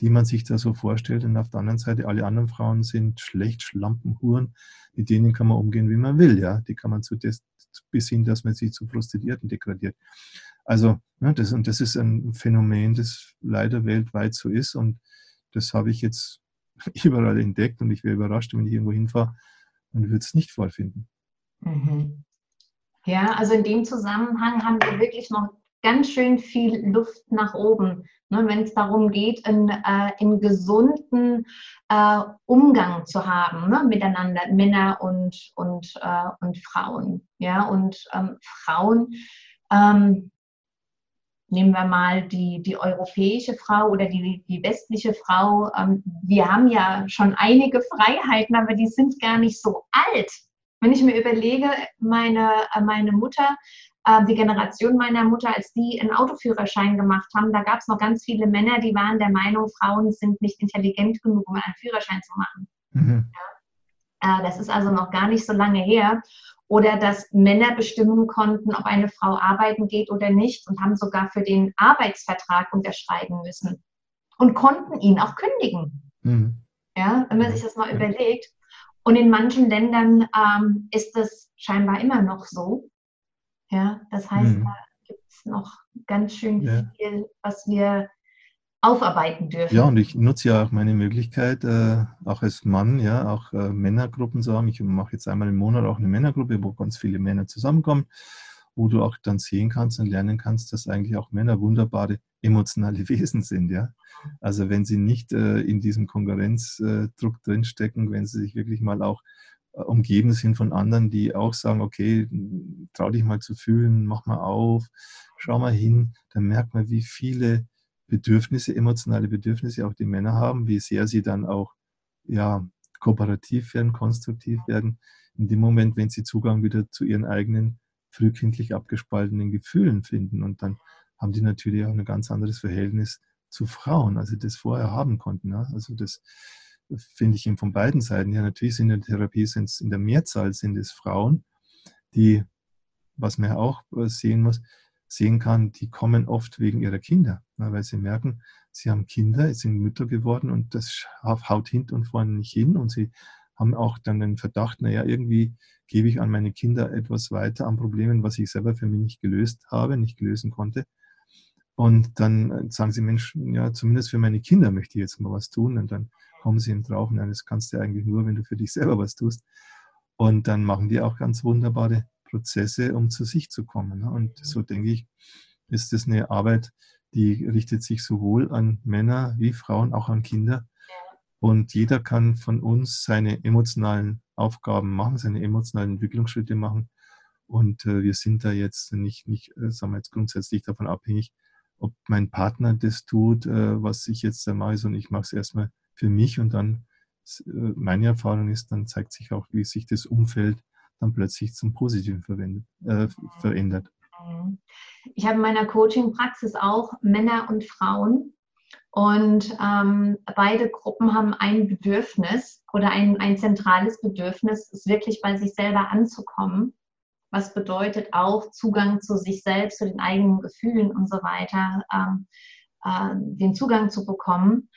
die man sich da so vorstellt. Und auf der anderen Seite, alle anderen Frauen sind schlecht, Schlampen, Huren. Mit denen kann man umgehen, wie man will. Ja? Die kann man zu des, bis hin, dass man sie zu Prostituierten degradiert. Also, ja, das, und das ist ein Phänomen, das leider weltweit so ist. Und das habe ich jetzt überall entdeckt und ich wäre überrascht, wenn ich irgendwo hinfahre und würde es nicht vorfinden. Mhm. Ja, also in dem Zusammenhang haben wir wirklich noch ganz schön viel Luft nach oben, ne, wenn es darum geht, einen, äh, einen gesunden äh, Umgang zu haben ne, miteinander, Männer und, und, äh, und Frauen. Ja? Und ähm, Frauen, ähm, nehmen wir mal die, die europäische Frau oder die, die westliche Frau, ähm, wir haben ja schon einige Freiheiten, aber die sind gar nicht so alt. Wenn ich mir überlege, meine, äh, meine Mutter, äh, die Generation meiner Mutter, als die einen Autoführerschein gemacht haben, da gab es noch ganz viele Männer, die waren der Meinung, Frauen sind nicht intelligent genug, um einen Führerschein zu machen. Mhm. Ja. Äh, das ist also noch gar nicht so lange her oder dass Männer bestimmen konnten, ob eine Frau arbeiten geht oder nicht und haben sogar für den Arbeitsvertrag unterschreiben müssen und konnten ihn auch kündigen. Mhm. Ja, wenn man sich das mal ja. überlegt. Und in manchen Ländern ähm, ist das scheinbar immer noch so. Ja, das heißt, mhm. da gibt es noch ganz schön ja. viel, was wir aufarbeiten dürfen. Ja, und ich nutze ja auch meine Möglichkeit, äh, auch als Mann, ja, auch äh, Männergruppen zu haben. Ich mache jetzt einmal im Monat auch eine Männergruppe, wo ganz viele Männer zusammenkommen, wo du auch dann sehen kannst und lernen kannst, dass eigentlich auch Männer wunderbare emotionale Wesen sind, ja. Also wenn sie nicht äh, in diesem Konkurrenzdruck drinstecken, wenn sie sich wirklich mal auch äh, umgeben sind von anderen, die auch sagen, okay, trau dich mal zu fühlen, mach mal auf, schau mal hin, dann merkt man, wie viele Bedürfnisse, emotionale Bedürfnisse auch die Männer haben, wie sehr sie dann auch ja, kooperativ werden, konstruktiv werden, in dem Moment, wenn sie Zugang wieder zu ihren eigenen frühkindlich abgespaltenen Gefühlen finden. Und dann haben die natürlich auch ein ganz anderes Verhältnis zu Frauen, als sie das vorher haben konnten. Ja? Also das finde ich eben von beiden Seiten. Ja, natürlich sind in der Therapie sind es in der Mehrzahl sind es Frauen, die, was man ja auch äh, sehen muss, sehen kann, die kommen oft wegen ihrer Kinder, weil sie merken, sie haben Kinder, sind Mütter geworden und das haut hinten und vorne nicht hin und sie haben auch dann den Verdacht, naja, irgendwie gebe ich an meine Kinder etwas weiter an Problemen, was ich selber für mich nicht gelöst habe, nicht lösen konnte. Und dann äh, sagen sie, Mensch, ja, zumindest für meine Kinder möchte ich jetzt mal was tun. Und dann kommen sie eben drauf, nein, das kannst du eigentlich nur, wenn du für dich selber was tust. Und dann machen die auch ganz wunderbare Prozesse, um zu sich zu kommen. Ne? Und so denke ich, ist das eine Arbeit, die richtet sich sowohl an Männer wie Frauen, auch an Kinder. Und jeder kann von uns seine emotionalen Aufgaben machen, seine emotionalen Entwicklungsschritte machen. Und äh, wir sind da jetzt nicht, nicht äh, sagen wir jetzt grundsätzlich davon abhängig, ob mein Partner das tut, äh, was ich jetzt da mache, sondern ich mache es erstmal für mich und dann äh, meine Erfahrung ist, dann zeigt sich auch, wie sich das Umfeld dann plötzlich zum Positiven verwendet, äh, verändert. Mhm. Ich habe in meiner Coaching-Praxis auch Männer und Frauen. Und ähm, beide Gruppen haben ein Bedürfnis oder ein, ein zentrales Bedürfnis, ist wirklich bei sich selber anzukommen. Was bedeutet auch Zugang zu sich selbst, zu den eigenen Gefühlen und so weiter, ähm, äh, den Zugang zu bekommen.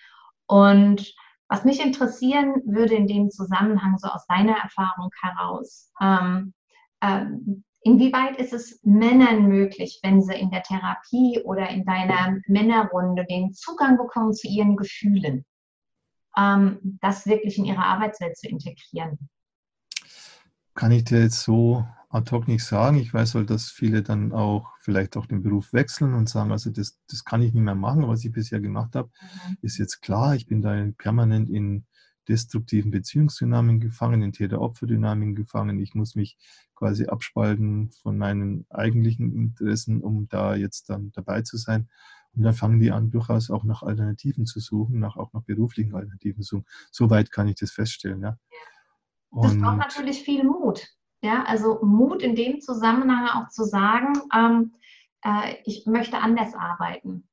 Und was mich interessieren würde in dem Zusammenhang, so aus deiner Erfahrung heraus, ähm, ähm, inwieweit ist es Männern möglich, wenn sie in der Therapie oder in deiner Männerrunde den Zugang bekommen zu ihren Gefühlen, ähm, das wirklich in ihre Arbeitswelt zu integrieren? Kann ich dir jetzt so ad hoc nicht sagen. Ich weiß halt, dass viele dann auch vielleicht auch den Beruf wechseln und sagen, also das, das kann ich nicht mehr machen, was ich bisher gemacht habe, mhm. ist jetzt klar. Ich bin da permanent in destruktiven Beziehungsdynamiken gefangen, in Täter-Opfer-Dynamiken gefangen. Ich muss mich quasi abspalten von meinen eigentlichen Interessen, um da jetzt dann dabei zu sein. Und dann fangen die an, durchaus auch nach Alternativen zu suchen, nach, auch nach beruflichen Alternativen zu suchen. Soweit kann ich das feststellen. Ja. Das braucht natürlich viel Mut. Ja, also Mut in dem Zusammenhang auch zu sagen, ähm, äh, ich möchte anders arbeiten.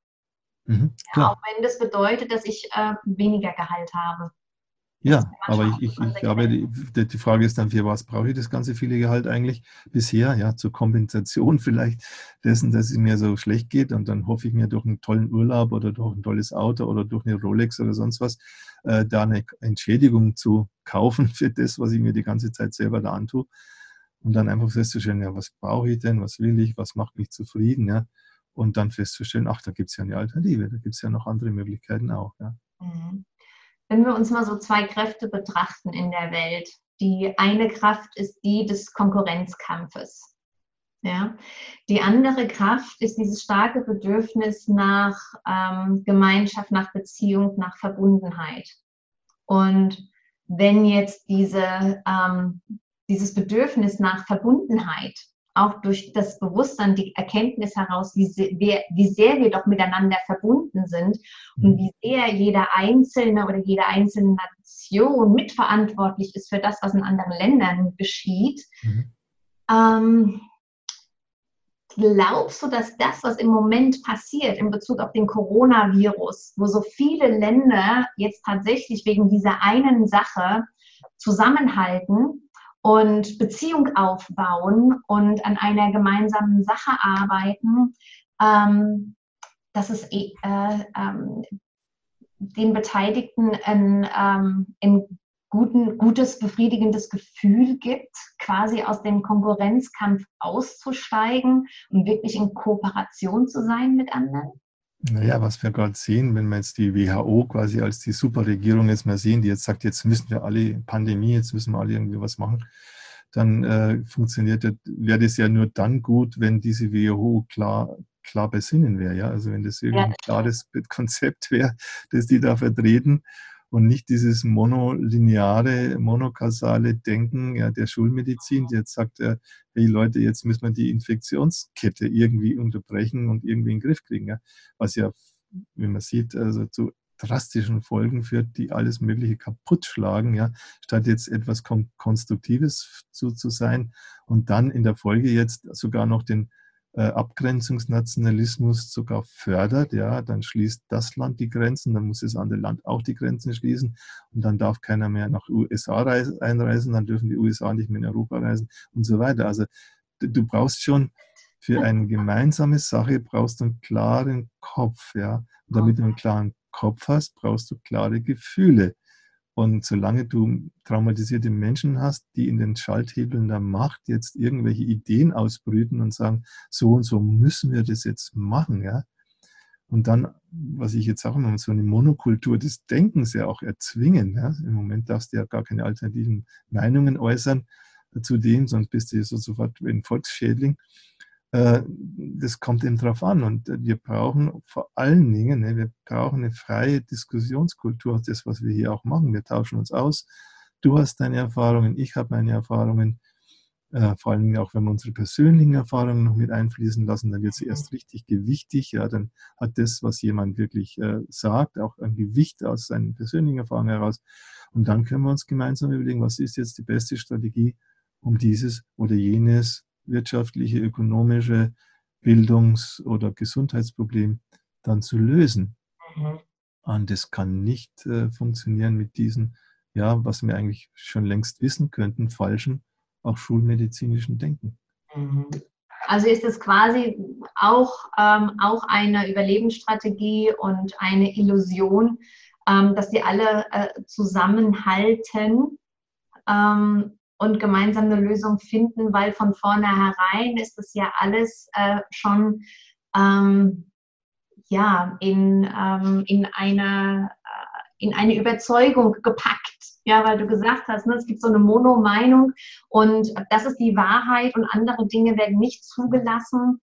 Mhm, ja, auch wenn das bedeutet, dass ich äh, weniger Gehalt habe. Ja, aber ich, ich, ich habe die, die Frage ist dann, für was brauche ich das ganze viele Gehalt eigentlich bisher? Ja, zur Kompensation vielleicht dessen, dass es mir so schlecht geht und dann hoffe ich mir durch einen tollen Urlaub oder durch ein tolles Auto oder durch eine Rolex oder sonst was, äh, da eine Entschädigung zu kaufen für das, was ich mir die ganze Zeit selber da antue. Und dann einfach festzustellen, ja, was brauche ich denn, was will ich, was macht mich zufrieden, ja. Und dann festzustellen, ach, da gibt es ja eine Alternative, da gibt es ja noch andere Möglichkeiten auch. Ja. Mhm. Wenn wir uns mal so zwei Kräfte betrachten in der Welt, die eine Kraft ist die des Konkurrenzkampfes. Ja. Die andere Kraft ist dieses starke Bedürfnis nach ähm, Gemeinschaft, nach Beziehung, nach Verbundenheit. Und wenn jetzt diese, ähm, dieses Bedürfnis nach Verbundenheit auch durch das Bewusstsein, die Erkenntnis heraus, wie sehr, wie sehr wir doch miteinander verbunden sind und mhm. wie sehr jeder Einzelne oder jede einzelne Nation mitverantwortlich ist für das, was in anderen Ländern geschieht. Mhm. Ähm, glaubst du, dass das, was im Moment passiert in Bezug auf den Coronavirus, wo so viele Länder jetzt tatsächlich wegen dieser einen Sache zusammenhalten, und Beziehung aufbauen und an einer gemeinsamen Sache arbeiten, ähm, dass es äh, ähm, den Beteiligten ein, ähm, ein guten, gutes, befriedigendes Gefühl gibt, quasi aus dem Konkurrenzkampf auszusteigen und wirklich in Kooperation zu sein mit anderen? Naja, was wir gerade sehen, wenn wir jetzt die WHO quasi als die Superregierung jetzt mal sehen, die jetzt sagt, jetzt müssen wir alle Pandemie, jetzt müssen wir alle irgendwie was machen, dann äh, funktioniert, wäre das ja nur dann gut, wenn diese WHO klar, klar bei Sinnen wäre. Ja? Also wenn das irgendwie ein klares Konzept wäre, das die da vertreten und nicht dieses monolineare, monokausale Denken ja, der Schulmedizin, die jetzt sagt, äh, hey Leute, jetzt müssen wir die Infektionskette irgendwie unterbrechen und irgendwie in den Griff kriegen. Ja? Was ja, wie man sieht, also zu drastischen Folgen führt, die alles Mögliche kaputt schlagen, ja, statt jetzt etwas Konstruktives zu, zu sein und dann in der Folge jetzt sogar noch den Abgrenzungsnationalismus sogar fördert, ja, dann schließt das Land die Grenzen, dann muss das andere Land auch die Grenzen schließen und dann darf keiner mehr nach USA reisen, einreisen, dann dürfen die USA nicht mehr in Europa reisen und so weiter. Also du brauchst schon für eine gemeinsame Sache brauchst du einen klaren Kopf, ja. Und damit du einen klaren Kopf hast, brauchst du klare Gefühle. Und solange du traumatisierte Menschen hast, die in den Schalthebeln der Macht jetzt irgendwelche Ideen ausbrüten und sagen, so und so müssen wir das jetzt machen, ja. Und dann, was ich jetzt auch immer so eine Monokultur des Denkens ja auch erzwingen. Ja? Im Moment darfst du ja gar keine alternativen Meinungen äußern zu dem, sonst bist du so sofort ein Volksschädling. Äh, das kommt eben drauf an. Und wir brauchen vor allen Dingen, ne, wir brauchen eine freie Diskussionskultur, das, was wir hier auch machen. Wir tauschen uns aus. Du hast deine Erfahrungen, ich habe meine Erfahrungen. Äh, vor allen Dingen auch, wenn wir unsere persönlichen Erfahrungen noch mit einfließen lassen, dann wird sie erst richtig gewichtig. Ja, dann hat das, was jemand wirklich äh, sagt, auch ein Gewicht aus seinen persönlichen Erfahrungen heraus. Und dann können wir uns gemeinsam überlegen, was ist jetzt die beste Strategie, um dieses oder jenes wirtschaftliche, ökonomische, Bildungs- oder Gesundheitsproblem dann zu lösen. Mhm. Und das kann nicht äh, funktionieren mit diesen, ja, was wir eigentlich schon längst wissen könnten, falschen, auch schulmedizinischen Denken. Mhm. Also ist es quasi auch, ähm, auch eine Überlebensstrategie und eine Illusion, ähm, dass die alle äh, zusammenhalten, ähm, und gemeinsam eine Lösung finden, weil von vornherein ist es ja alles äh, schon ähm, ja, in, ähm, in, eine, äh, in eine Überzeugung gepackt. Ja, weil du gesagt hast, ne, es gibt so eine Mono-Meinung und das ist die Wahrheit und andere Dinge werden nicht zugelassen.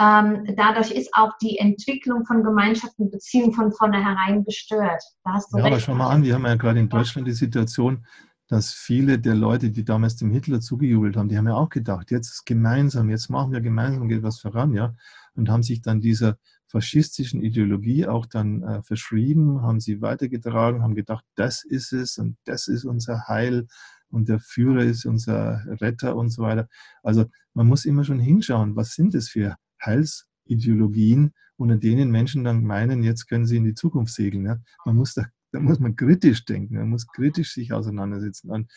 Ähm, dadurch ist auch die Entwicklung von Gemeinschaften, Beziehungen von vornherein gestört. Da hast du ja, recht. aber schau mal an, wir haben ja gerade in Deutschland die Situation, dass viele der Leute, die damals dem Hitler zugejubelt haben, die haben ja auch gedacht, jetzt ist gemeinsam, jetzt machen wir gemeinsam, geht was voran, ja, und haben sich dann dieser faschistischen Ideologie auch dann äh, verschrieben, haben sie weitergetragen, haben gedacht, das ist es und das ist unser Heil und der Führer ist unser Retter und so weiter. Also man muss immer schon hinschauen, was sind es für Heilsideologien, unter denen Menschen dann meinen, jetzt können sie in die Zukunft segeln. Ja? Man muss da da muss man kritisch denken, man muss kritisch sich auseinandersetzen. Und,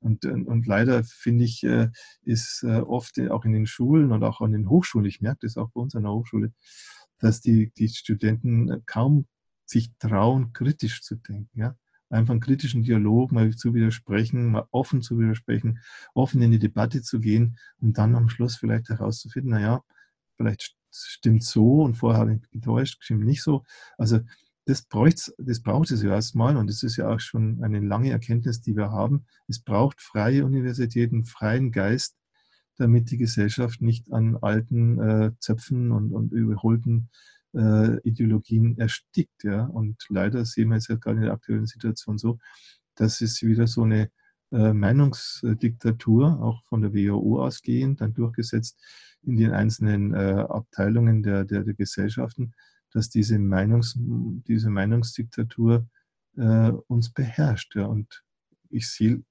und, und leider finde ich, äh, ist äh, oft auch in den Schulen und auch an den Hochschulen, ich merke das auch bei uns an der Hochschule, dass die, die Studenten kaum sich trauen, kritisch zu denken. Ja? Einfach einen kritischen Dialog mal zu widersprechen, mal offen zu widersprechen, offen in die Debatte zu gehen und dann am Schluss vielleicht herauszufinden, naja, vielleicht stimmt so und vorher habe ich getäuscht, stimmt nicht so. Also das, das braucht es ja erstmal und das ist ja auch schon eine lange Erkenntnis, die wir haben. Es braucht freie Universitäten, freien Geist, damit die Gesellschaft nicht an alten äh, Zöpfen und, und überholten äh, Ideologien erstickt. Ja? Und leider sehen wir es ja gerade in der aktuellen Situation so, dass es wieder so eine äh, Meinungsdiktatur, auch von der WHO ausgehend, dann durchgesetzt in den einzelnen äh, Abteilungen der, der, der, Gesellschaften, dass diese, Meinungs, diese Meinungsdiktatur äh, uns beherrscht. Ja. Und ich sehe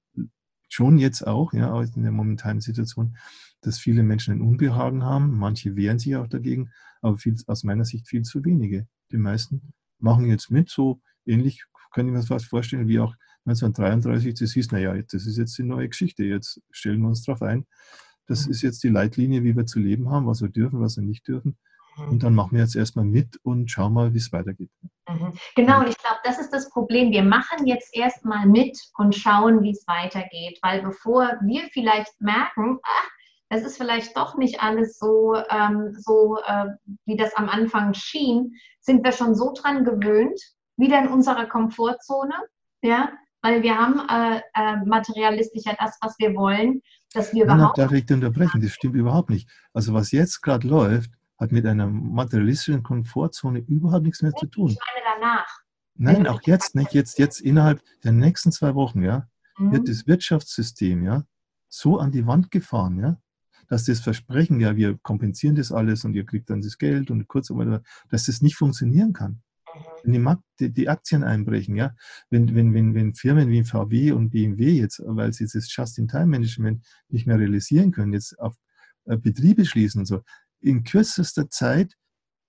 schon jetzt auch, ja, in der momentanen Situation, dass viele Menschen ein Unbehagen haben. Manche wehren sich auch dagegen, aber viel, aus meiner Sicht viel zu wenige. Die meisten machen jetzt mit, so ähnlich kann ich mir das fast vorstellen, wie auch 1933 das hieß, naja, das ist jetzt die neue Geschichte, jetzt stellen wir uns darauf ein. Das mhm. ist jetzt die Leitlinie, wie wir zu leben haben, was wir dürfen, was wir nicht dürfen. Mhm. Und dann machen wir jetzt erstmal mit und schauen mal, wie es weitergeht. Mhm. Genau, und ich glaube, das ist das Problem. Wir machen jetzt erstmal mit und schauen, wie es weitergeht. Weil bevor wir vielleicht merken, ach, es ist vielleicht doch nicht alles so, ähm, so äh, wie das am Anfang schien, sind wir schon so dran gewöhnt, wieder in unserer Komfortzone, ja, weil wir haben äh, äh, materialistisch ja das, was wir wollen, dass wir überhaupt. Darf ich unterbrechen? Das stimmt überhaupt nicht. Also was jetzt gerade läuft, hat mit einer materialistischen Komfortzone überhaupt nichts mehr zu tun. Ich meine danach. Nein, auch jetzt nicht. Jetzt, jetzt innerhalb der nächsten zwei Wochen, ja, mhm. wird das Wirtschaftssystem, ja, so an die Wand gefahren, ja, dass das Versprechen, ja, wir kompensieren das alles und ihr kriegt dann das Geld und kurz dass das nicht funktionieren kann. Wenn die, Markt, die, die, Aktien einbrechen, ja, wenn, wenn, wenn, wenn Firmen wie VW und BMW jetzt, weil sie das Just-in-Time-Management nicht mehr realisieren können, jetzt auf äh, Betriebe schließen und so, in kürzester Zeit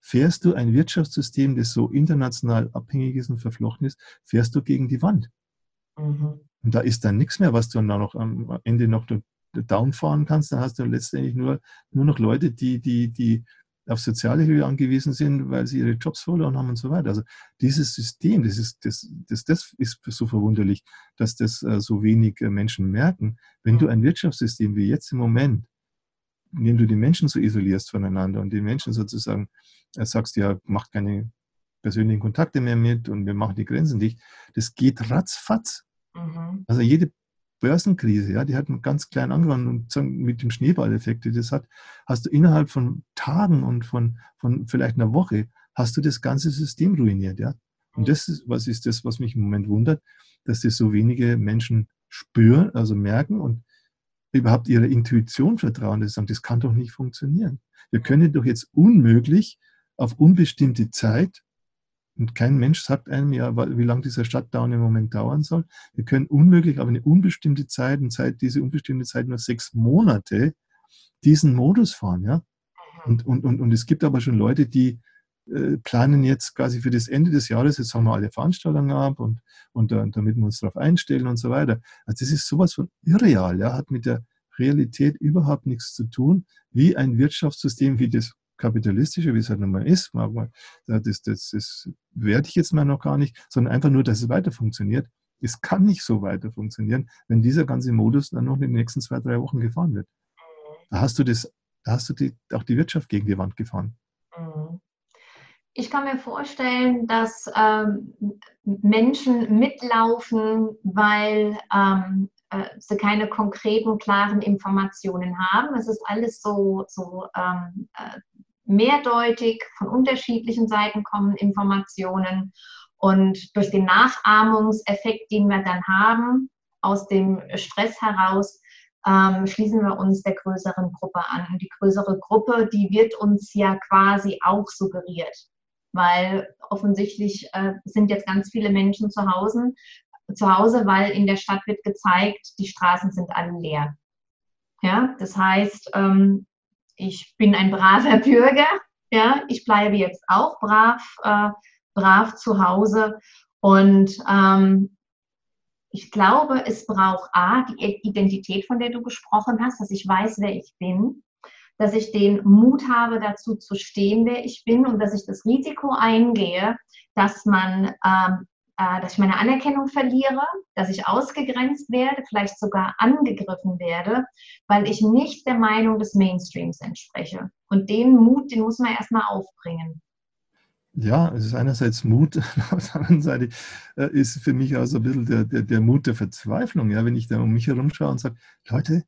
fährst du ein Wirtschaftssystem, das so international abhängig ist und verflochten ist, fährst du gegen die Wand. Mhm. Und da ist dann nichts mehr, was du dann noch am Ende noch downfahren kannst. Dann hast du letztendlich nur, nur noch Leute, die, die, die auf soziale Hilfe angewiesen sind, weil sie ihre Jobs verloren haben und so weiter. Also dieses System, das ist, das, das, das ist so verwunderlich, dass das äh, so wenig äh, Menschen merken. Wenn du ein Wirtschaftssystem wie jetzt im Moment, in dem du die Menschen so isolierst voneinander und den Menschen sozusagen äh, sagst, ja, macht keine persönlichen Kontakte mehr mit und wir machen die Grenzen dicht, das geht ratzfatz. Mhm. Also jede Börsenkrise, ja, die hat ganz klein angefangen und mit dem Schneeballeffekt, die das hat, hast du innerhalb von Tagen und von, von vielleicht einer Woche, hast du das ganze System ruiniert, ja. Und das ist, was ist das, was mich im Moment wundert, dass das so wenige Menschen spüren, also merken und überhaupt ihrer Intuition vertrauen, das sagen, das kann doch nicht funktionieren. Wir können doch jetzt unmöglich auf unbestimmte Zeit und kein Mensch sagt einem ja, wie lange dieser Shutdown im Moment dauern soll. Wir können unmöglich aber eine unbestimmte Zeit, und Zeit, diese unbestimmte Zeit nur sechs Monate, diesen Modus fahren. Ja? Und, und, und, und es gibt aber schon Leute, die äh, planen jetzt quasi für das Ende des Jahres, jetzt haben wir alle Veranstaltungen ab und, und uh, damit wir uns darauf einstellen und so weiter. Also das ist sowas von irreal, ja, hat mit der Realität überhaupt nichts zu tun, wie ein Wirtschaftssystem wie das kapitalistische, wie es halt nun mal ist, das, das, das werte ich jetzt mal noch gar nicht, sondern einfach nur, dass es weiter funktioniert. Es kann nicht so weiter funktionieren, wenn dieser ganze Modus dann noch in den nächsten zwei, drei Wochen gefahren wird. Da hast du das, da hast du die, auch die Wirtschaft gegen die Wand gefahren. Ich kann mir vorstellen, dass ähm, Menschen mitlaufen, weil ähm, äh, sie keine konkreten, klaren Informationen haben. Es ist alles so, so ähm, äh, mehrdeutig, von unterschiedlichen Seiten kommen Informationen. Und durch den Nachahmungseffekt, den wir dann haben, aus dem Stress heraus, ähm, schließen wir uns der größeren Gruppe an. Und die größere Gruppe, die wird uns ja quasi auch suggeriert, weil offensichtlich äh, sind jetzt ganz viele Menschen zu Hause, zu Hause, weil in der Stadt wird gezeigt, die Straßen sind alle leer. Ja, das heißt, ähm, ich bin ein braver Bürger, ja, ich bleibe jetzt auch brav, äh, brav zu Hause. Und ähm, ich glaube, es braucht A, die Identität, von der du gesprochen hast, dass ich weiß, wer ich bin, dass ich den Mut habe, dazu zu stehen, wer ich bin und dass ich das Risiko eingehe, dass man ähm, äh, dass ich meine Anerkennung verliere, dass ich ausgegrenzt werde, vielleicht sogar angegriffen werde, weil ich nicht der Meinung des Mainstreams entspreche. Und den Mut, den muss man erstmal aufbringen. Ja, es ist einerseits Mut, auf der anderen Seite äh, ist für mich auch so ein bisschen der, der, der Mut der Verzweiflung. Ja, wenn ich da um mich herum schaue und sage, Leute,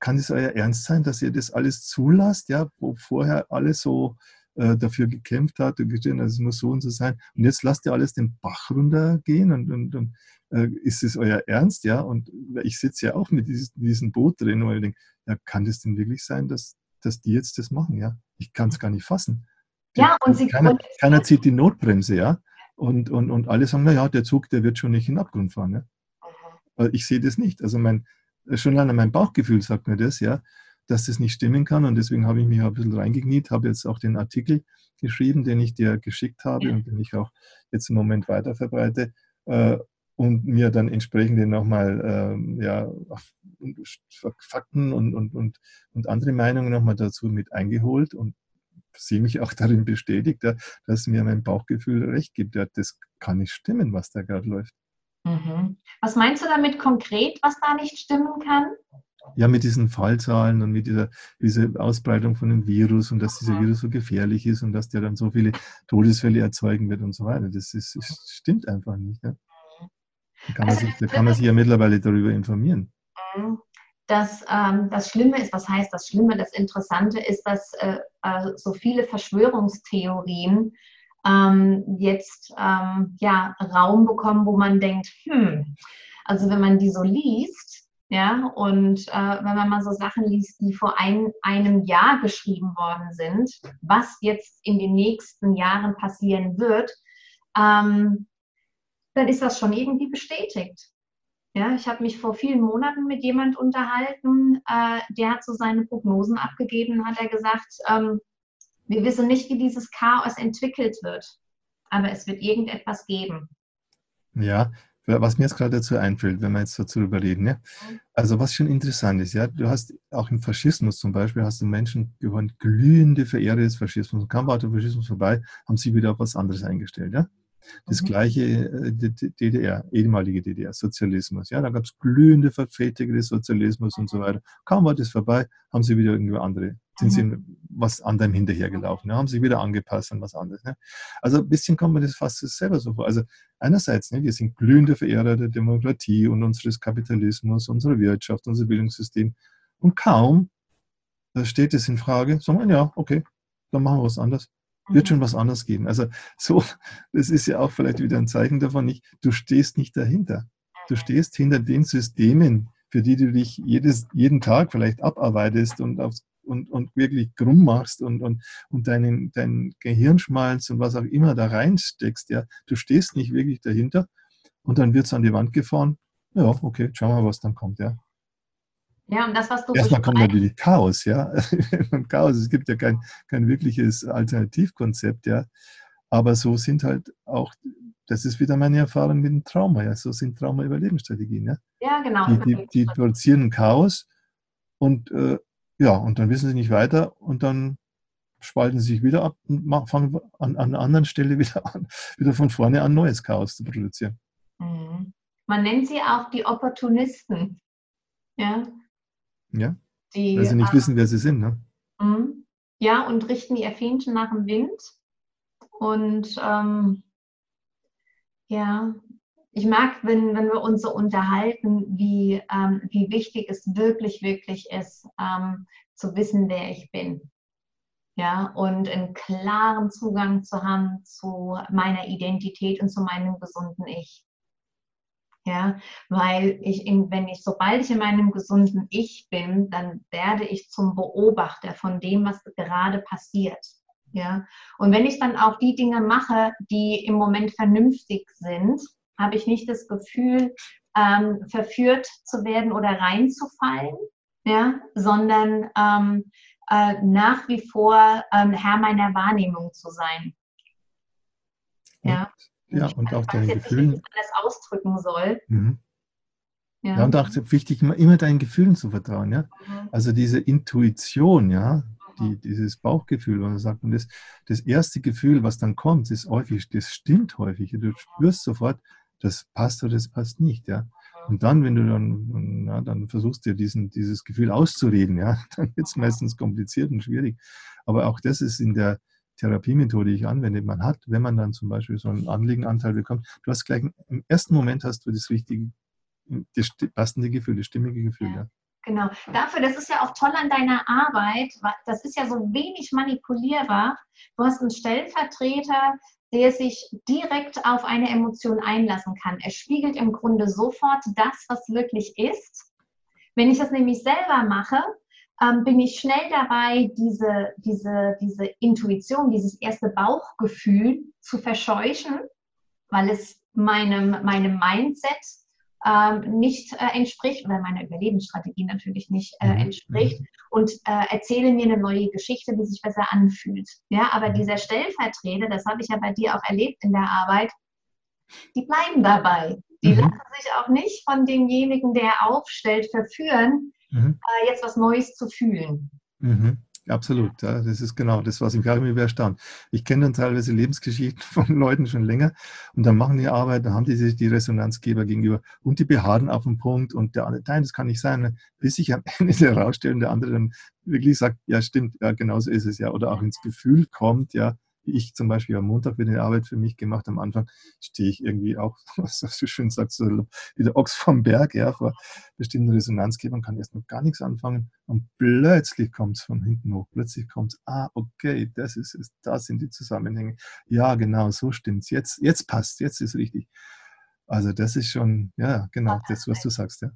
kann es euer Ernst sein, dass ihr das alles zulasst, ja, wo vorher alles so äh, dafür gekämpft hat es muss so und so sein. Und jetzt lasst ihr alles den Bach runtergehen und, und, und äh, ist es euer Ernst, ja? Und ich sitze ja auch mit dieses, diesem Boot drin und ich denke, ja, kann das denn wirklich sein, dass, dass die jetzt das machen, ja? Ich kann es gar nicht fassen. Die, ja, und sie keiner, keiner zieht die Notbremse, ja? Und, und, und alle sagen, naja, der Zug, der wird schon nicht in den Abgrund fahren. Ja? Mhm. Ich sehe das nicht. Also mein, schon allein mein Bauchgefühl sagt mir das, ja, dass das nicht stimmen kann. Und deswegen habe ich mich ein bisschen reingekniet, habe jetzt auch den Artikel geschrieben, den ich dir geschickt habe und den ich auch jetzt im Moment weiter verbreite. Äh, und mir dann entsprechend nochmal äh, ja, Fakten und, und, und, und andere Meinungen nochmal dazu mit eingeholt und sehe mich auch darin bestätigt, dass mir mein Bauchgefühl recht gibt. Ja, das kann nicht stimmen, was da gerade läuft. Mhm. Was meinst du damit konkret, was da nicht stimmen kann? Ja, mit diesen Fallzahlen und mit dieser, dieser Ausbreitung von dem Virus und dass dieser mhm. Virus so gefährlich ist und dass der dann so viele Todesfälle erzeugen wird und so weiter. Das, ist, das stimmt einfach nicht. Ja. Da kann man, also, sich, da kann man sich ja mittlerweile darüber informieren. Mhm. Das, ähm, das Schlimme ist, was heißt das Schlimme? Das Interessante ist, dass äh, äh, so viele Verschwörungstheorien ähm, jetzt ähm, ja, Raum bekommen, wo man denkt, hm, also wenn man die so liest, ja, und äh, wenn man mal so Sachen liest, die vor ein, einem Jahr geschrieben worden sind, was jetzt in den nächsten Jahren passieren wird, ähm, dann ist das schon irgendwie bestätigt. Ja, ich habe mich vor vielen Monaten mit jemand unterhalten, äh, der hat so seine Prognosen abgegeben, hat er gesagt, ähm, wir wissen nicht, wie dieses Chaos entwickelt wird, aber es wird irgendetwas geben. Ja, was mir jetzt gerade dazu einfällt, wenn wir jetzt dazu reden, ja. Also was schon interessant ist, ja, du hast auch im Faschismus zum Beispiel, hast du Menschen gehören glühende Verehrer des Faschismus. Und kam der Faschismus vorbei, haben sie wieder auf was anderes eingestellt, ja. Das mhm. gleiche äh, DDR, ehemalige DDR, Sozialismus. Ja, da gab es glühende Vertreter des Sozialismus und so weiter. Kaum war das vorbei, haben sie wieder irgendwie andere, sind sie mhm. was anderem hinterhergelaufen, ja, haben sich wieder angepasst an was anderes. Ne? Also ein bisschen kommt man das fast selber so vor. Also einerseits, ne, wir sind glühende Verehrer der Demokratie und unseres Kapitalismus, unserer Wirtschaft, unser Bildungssystem. Und kaum da steht es in Frage, sagen wir, ja, okay, dann machen wir was anderes wird schon was anderes geben. Also so, das ist ja auch vielleicht wieder ein Zeichen davon, nicht, du stehst nicht dahinter. Du stehst hinter den Systemen, für die du dich jedes, jeden Tag vielleicht abarbeitest und, aufs, und, und wirklich krumm machst und, und, und deinen, deinen Gehirnschmalz und was auch immer da reinsteckst. Ja. Du stehst nicht wirklich dahinter und dann wird es an die Wand gefahren. Ja, okay, schauen wir mal, was dann kommt. Ja. Ja, und das, was du Erstmal kommt natürlich Chaos, ja. Chaos, es gibt ja kein, kein wirkliches Alternativkonzept, ja. Aber so sind halt auch, das ist wieder meine Erfahrung mit dem Trauma, ja. So sind Trauma-Überlebensstrategien, ja. Ja, genau. Die, die, die produzieren Chaos und äh, ja, und dann wissen sie nicht weiter und dann spalten sie sich wieder ab und fangen an, an einer anderen Stelle wieder an, wieder von vorne an neues Chaos zu produzieren. Mhm. Man nennt sie auch die Opportunisten. Ja, ja. Die, Weil sie nicht äh, wissen, wer sie sind, ne? Mhm. Ja, und richten ihr Fähnchen nach dem Wind. Und ähm, ja, ich mag, wenn, wenn wir uns so unterhalten, wie, ähm, wie wichtig es wirklich, wirklich ist, ähm, zu wissen, wer ich bin. Ja, und einen klaren Zugang zu haben zu meiner Identität und zu meinem gesunden Ich. Ja, weil ich, wenn ich, sobald ich in meinem gesunden Ich bin, dann werde ich zum Beobachter von dem, was gerade passiert. Ja, und wenn ich dann auch die Dinge mache, die im Moment vernünftig sind, habe ich nicht das Gefühl, ähm, verführt zu werden oder reinzufallen, ja, sondern ähm, äh, nach wie vor ähm, Herr meiner Wahrnehmung zu sein. Ja. Ja, und auch deinen Gefühlen. Nicht, alles ausdrücken soll. Mhm. Ja. ja. und auch wichtig, immer, deinen Gefühlen zu vertrauen. Ja? Mhm. Also diese Intuition, ja, die, mhm. dieses Bauchgefühl, man sagt. Und das, das erste Gefühl, was dann kommt, ist häufig, das stimmt häufig. Du spürst sofort, das passt oder das passt nicht. Ja? Mhm. Und dann, wenn du dann, ja, dann versuchst dir diesen, dieses Gefühl auszureden, ja, dann wird es meistens kompliziert und schwierig. Aber auch das ist in der, Therapiemethode ich anwende, man hat, wenn man dann zum Beispiel so einen Anliegenanteil bekommt, du hast gleich im ersten Moment hast du das richtige, das passende Gefühl, das stimmige Gefühl. Ja. Genau. Dafür, das ist ja auch toll an deiner Arbeit, das ist ja so wenig manipulierbar. Du hast einen Stellvertreter, der sich direkt auf eine Emotion einlassen kann. Er spiegelt im Grunde sofort das, was wirklich ist. Wenn ich das nämlich selber mache, ähm, bin ich schnell dabei, diese, diese, diese Intuition, dieses erste Bauchgefühl zu verscheuchen, weil es meinem, meinem Mindset ähm, nicht äh, entspricht oder meiner Überlebensstrategie natürlich nicht äh, mhm. entspricht mhm. und äh, erzähle mir eine neue Geschichte, die sich besser anfühlt. Ja, aber mhm. dieser Stellvertreter, das habe ich ja bei dir auch erlebt in der Arbeit, die bleiben dabei. Die mhm. lassen sich auch nicht von demjenigen, der aufstellt, verführen, mhm. äh, jetzt was Neues zu fühlen. Mhm. Absolut, ja, das ist genau das, was mich auch immer erstaunt. Ich kenne dann teilweise Lebensgeschichten von Leuten schon länger und dann machen die Arbeit, dann haben die sich die Resonanzgeber gegenüber und die beharren auf den Punkt und der andere, nein, das kann nicht sein, bis sich am Ende herausstellen, der andere dann wirklich sagt, ja stimmt, ja genau so ist es ja oder auch ins Gefühl kommt, ja, ich zum Beispiel am Montag wieder eine Arbeit für mich gemacht. Am Anfang stehe ich irgendwie auch, was du schön sagst, so wie der Ochs vom Berg, ja, vor bestimmten Resonanzgebern, kann erst noch gar nichts anfangen. Und plötzlich kommt es von hinten hoch. Plötzlich kommt es, ah, okay, das ist es, da sind die Zusammenhänge. Ja, genau, so stimmt es. Jetzt, jetzt passt, jetzt ist richtig. Also das ist schon, ja, genau, das, was du sagst, ja.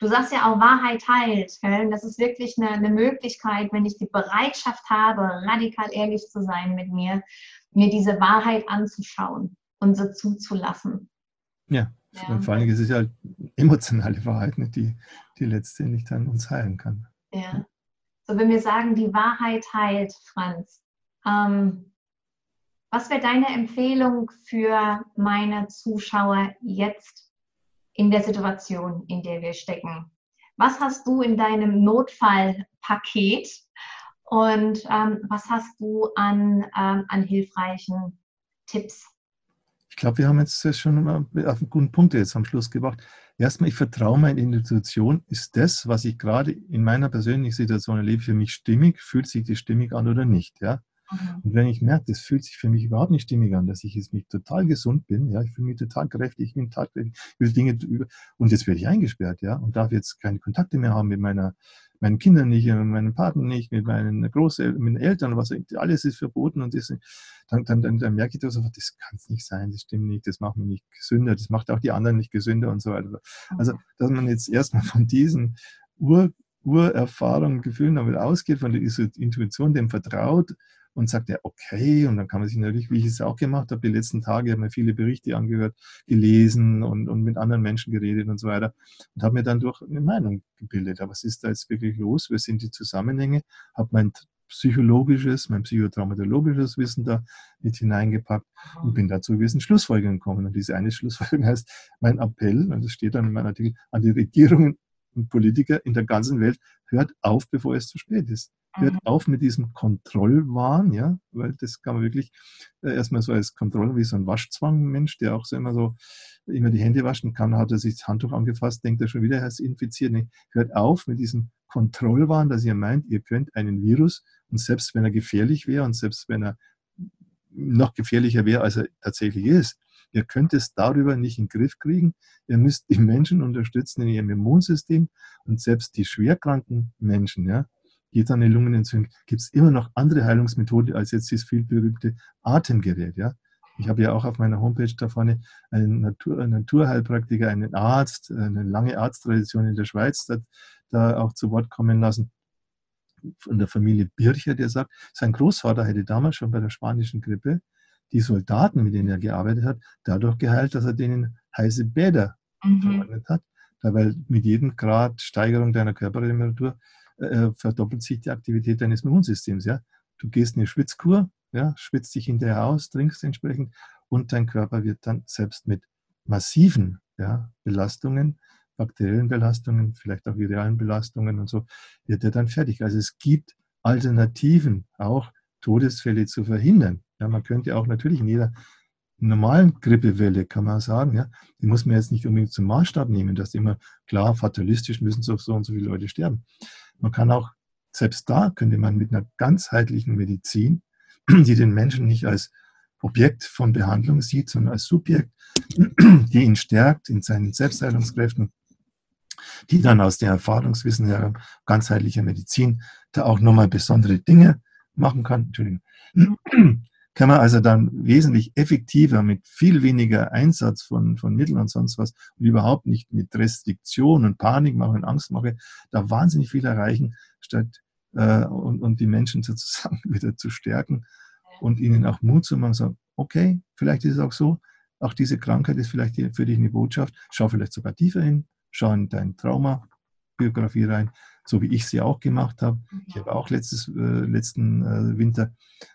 Du sagst ja auch, Wahrheit heilt. Gell? Das ist wirklich eine, eine Möglichkeit, wenn ich die Bereitschaft habe, radikal ehrlich zu sein mit mir, mir diese Wahrheit anzuschauen und sie zuzulassen. Ja, ja. Vor allem ist es ja emotionale Wahrheit, ne, die, die letztendlich dann uns heilen kann. Ja. So, wenn wir sagen, die Wahrheit heilt, Franz, ähm, was wäre deine Empfehlung für meine Zuschauer jetzt in der Situation, in der wir stecken. Was hast du in deinem Notfallpaket und ähm, was hast du an, ähm, an hilfreichen Tipps? Ich glaube, wir haben jetzt schon auf einen guten Punkt jetzt am Schluss gebracht. Erstmal, ich vertraue meiner Intuition. Ist das, was ich gerade in meiner persönlichen Situation erlebe, für mich stimmig? Fühlt sich das stimmig an oder nicht? Ja? Mhm. Und wenn ich merke, das fühlt sich für mich überhaupt nicht stimmig an, dass ich jetzt mich total gesund bin, ja, ich fühle mich total kräftig, ich bin total kräftig, will Dinge über, und jetzt werde ich eingesperrt, ja, und darf jetzt keine Kontakte mehr haben mit meiner, meinen Kindern nicht, mit meinem Partner nicht, mit meinen Großeltern, mit den Eltern, was, alles ist verboten und das, dann, dann, dann, dann merke ich das sofort, das kann es nicht sein, das stimmt nicht, das macht mich nicht gesünder, das macht auch die anderen nicht gesünder und so weiter. Also, mhm. dass man jetzt erstmal von diesen Ur, Urerfahrungen, Gefühlen damit ausgeht, von der Intuition, dem vertraut, und sagt er, okay, und dann kann man sich natürlich, wie ich es auch gemacht habe, die letzten Tage, habe mir viele Berichte angehört, gelesen und, und mit anderen Menschen geredet und so weiter und habe mir dann durch eine Meinung gebildet. Aber was ist da jetzt wirklich los? Was sind die Zusammenhänge? Habe mein psychologisches, mein psychotraumatologisches Wissen da mit hineingepackt und bin dazu gewissen Schlussfolgerungen gekommen. Und diese eine Schlussfolgerung heißt, mein Appell, und das steht dann in meinem Artikel, an die Regierungen Politiker in der ganzen Welt, hört auf, bevor es zu spät ist. Hört mhm. auf mit diesem Kontrollwahn, ja, weil das kann man wirklich äh, erstmal so als Kontrolle, wie so ein Waschzwang-Mensch, der auch so immer so immer die Hände waschen kann, hat er sich das Handtuch angefasst, denkt er schon wieder, er ist infiziert. Nee, hört auf mit diesem Kontrollwahn, dass ihr meint, ihr könnt einen Virus und selbst wenn er gefährlich wäre und selbst wenn er noch gefährlicher wäre, als er tatsächlich ist, Ihr könnt es darüber nicht in den Griff kriegen. Ihr müsst die Menschen unterstützen in ihrem Immunsystem und selbst die schwerkranken Menschen, ja, geht eine Lungenentzündung, gibt es immer noch andere Heilungsmethoden als jetzt dieses vielberühmte Atemgerät. Ja? Ich habe ja auch auf meiner Homepage da vorne einen, Natur, einen Naturheilpraktiker, einen Arzt, eine lange Arzttradition in der Schweiz, da, da auch zu Wort kommen lassen von der Familie Bircher, der sagt, sein Großvater hätte damals schon bei der spanischen Grippe die Soldaten, mit denen er gearbeitet hat, dadurch geheilt, dass er denen heiße Bäder mhm. verordnet hat. Weil mit jedem Grad Steigerung deiner Körpertemperatur äh, verdoppelt sich die Aktivität deines Immunsystems. Ja? Du gehst in eine Schwitzkur, ja, schwitzt dich hinterher aus, trinkst entsprechend und dein Körper wird dann selbst mit massiven ja, Belastungen, bakteriellen Belastungen, vielleicht auch viralen Belastungen und so, wird er dann fertig. Also es gibt Alternativen, auch Todesfälle zu verhindern. Ja, man könnte auch natürlich in jeder normalen Grippewelle, kann man sagen, ja, die muss man jetzt nicht unbedingt zum Maßstab nehmen, dass immer klar fatalistisch müssen so, so und so viele Leute sterben. Man kann auch, selbst da könnte man mit einer ganzheitlichen Medizin, die den Menschen nicht als Objekt von Behandlung sieht, sondern als Subjekt, die ihn stärkt in seinen Selbstheilungskräften, die dann aus der Erfahrungswissen her ganzheitlicher Medizin da auch nochmal besondere Dinge machen kann. Kann man also dann wesentlich effektiver mit viel weniger Einsatz von, von Mitteln und sonst was und überhaupt nicht mit Restriktion und Panik machen und Angst machen, da wahnsinnig viel erreichen, statt äh, und, und die Menschen sozusagen wieder zu stärken und ihnen auch Mut zu machen, sagen, okay, vielleicht ist es auch so, auch diese Krankheit ist vielleicht für dich eine Botschaft, schau vielleicht sogar tiefer hin, schau in dein Trauma-Biografie rein, so wie ich sie auch gemacht habe. Ich habe auch letztes, äh, letzten äh, Winter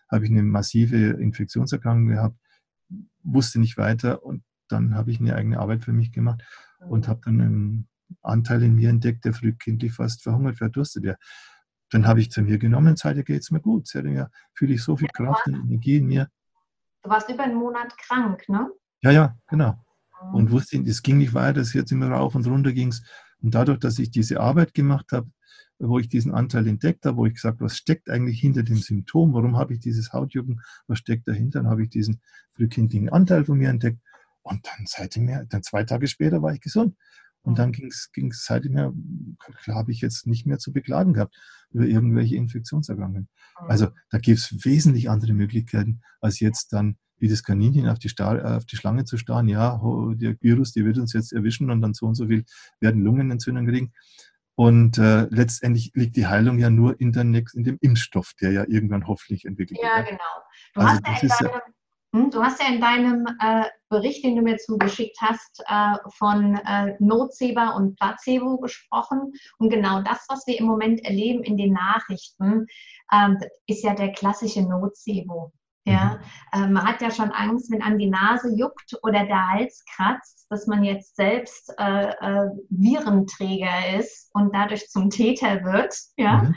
habe ich eine massive Infektionserkrankung gehabt, wusste nicht weiter und dann habe ich eine eigene Arbeit für mich gemacht und habe dann einen Anteil in mir entdeckt, der frühkindlich fast verhungert, verdurstet. Ja. Dann habe ich zu mir genommen, seitdem geht es mir gut. Seitdem ja, fühle ich so viel Kraft und Energie in mir. Du warst über einen Monat krank, ne? Ja, ja, genau. Mhm. Und wusste, es ging nicht weiter, es jetzt immer rauf und runter ging es. Und dadurch, dass ich diese Arbeit gemacht habe, wo ich diesen Anteil entdeckt habe, wo ich gesagt habe, was steckt eigentlich hinter dem Symptom, warum habe ich dieses Hautjucken, was steckt dahinter, dann habe ich diesen frühkindlichen Anteil von mir entdeckt. Und dann seitdem, dann zwei Tage später war ich gesund. Und dann ging es seitdem her, klar habe ich jetzt nicht mehr zu beklagen gehabt über irgendwelche Infektionserkrankungen. Also da gibt es wesentlich andere Möglichkeiten, als jetzt dann wie das Kaninchen auf die, Star auf die Schlange zu starren. Ja, der Virus, der wird uns jetzt erwischen und dann so und so viel werden Lungenentzündung kriegen. Und äh, letztendlich liegt die Heilung ja nur in, der, in dem Impfstoff, der ja irgendwann hoffentlich entwickelt wird. Ja, genau. Du, also hast, ja deinem, ja, hm, du hast ja in deinem äh, Bericht, den du mir zugeschickt hast, äh, von äh, Nocebo und Placebo gesprochen. Und genau das, was wir im Moment erleben in den Nachrichten, ähm, ist ja der klassische Nocebo. Ja, mhm. äh, man hat ja schon Angst, wenn an die Nase juckt oder der Hals kratzt, dass man jetzt selbst äh, äh, Virenträger ist und dadurch zum Täter wird, ja, mhm.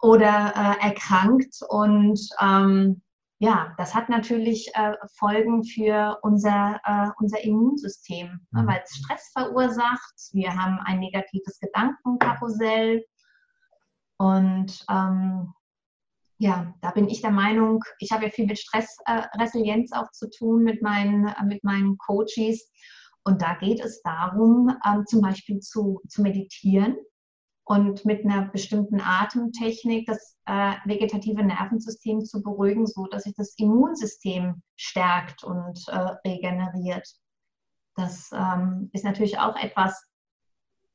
oder äh, erkrankt. Und ähm, ja, das hat natürlich äh, Folgen für unser, äh, unser Immunsystem, ne, mhm. weil es Stress verursacht. Wir haben ein negatives Gedankenkarussell. Und ähm, ja, da bin ich der Meinung, ich habe ja viel mit Stressresilienz äh, auch zu tun mit meinen, äh, mit meinen Coaches. Und da geht es darum, ähm, zum Beispiel zu, zu meditieren und mit einer bestimmten Atemtechnik das äh, vegetative Nervensystem zu beruhigen, so dass sich das Immunsystem stärkt und äh, regeneriert. Das ähm, ist natürlich auch etwas,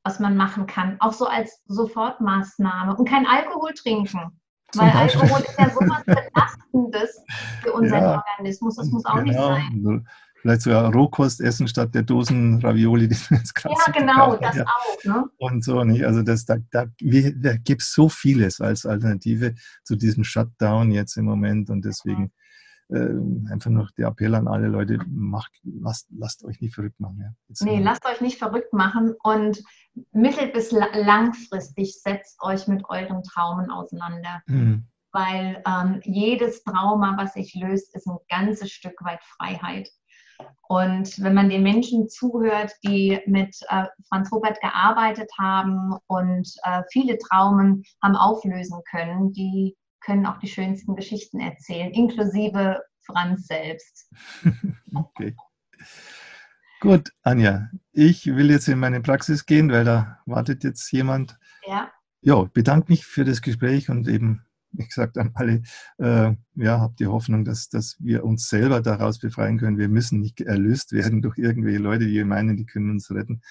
was man machen kann, auch so als Sofortmaßnahme und kein Alkohol trinken. Weil Alkohol ist ja sowas Belastendes für unseren ja, Organismus. Das muss auch genau. nicht sein. Vielleicht sogar Rohkost essen statt der Dosen Ravioli, die du jetzt gerade Ja, genau, das ja. auch. Ne? Und so nicht. Also das, da, da, da gibt es so vieles als Alternative zu diesem Shutdown jetzt im Moment. Und deswegen äh, einfach noch der Appell an alle Leute, macht, lasst, lasst euch nicht verrückt machen. Ja. Jetzt nee, lasst euch nicht verrückt machen und mittel- bis langfristig setzt euch mit euren Traumen auseinander. Mhm. Weil ähm, jedes Trauma, was sich löst, ist ein ganzes Stück weit Freiheit. Und wenn man den Menschen zuhört, die mit äh, Franz Robert gearbeitet haben und äh, viele Traumen haben auflösen können, die können auch die schönsten Geschichten erzählen, inklusive Franz selbst. okay. Gut, Anja, ich will jetzt in meine Praxis gehen, weil da wartet jetzt jemand. Ja. Ja, bedanke mich für das Gespräch und eben, wie gesagt, an alle, äh, ja, habt die Hoffnung, dass, dass wir uns selber daraus befreien können. Wir müssen nicht erlöst werden durch irgendwelche Leute, die meinen, die können uns retten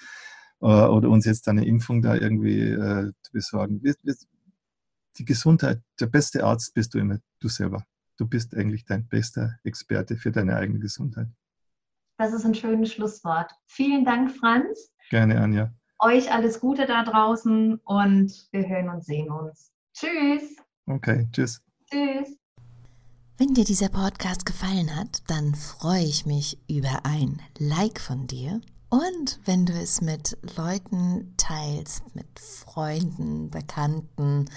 äh, oder uns jetzt eine Impfung da irgendwie äh, besorgen. Wir, wir, die Gesundheit, der beste Arzt bist du immer du selber. Du bist eigentlich dein bester Experte für deine eigene Gesundheit. Das ist ein schönes Schlusswort. Vielen Dank, Franz. Gerne, Anja. Euch alles Gute da draußen und wir hören und sehen uns. Tschüss. Okay, tschüss. Tschüss. Wenn dir dieser Podcast gefallen hat, dann freue ich mich über ein Like von dir und wenn du es mit Leuten teilst, mit Freunden, Bekannten,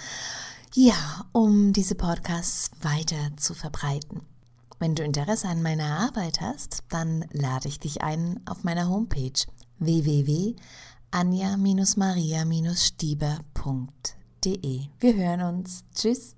ja, um diese Podcasts weiter zu verbreiten. Wenn du Interesse an meiner Arbeit hast, dann lade ich dich ein auf meiner Homepage www.anja-maria-stieber.de. Wir hören uns. Tschüss.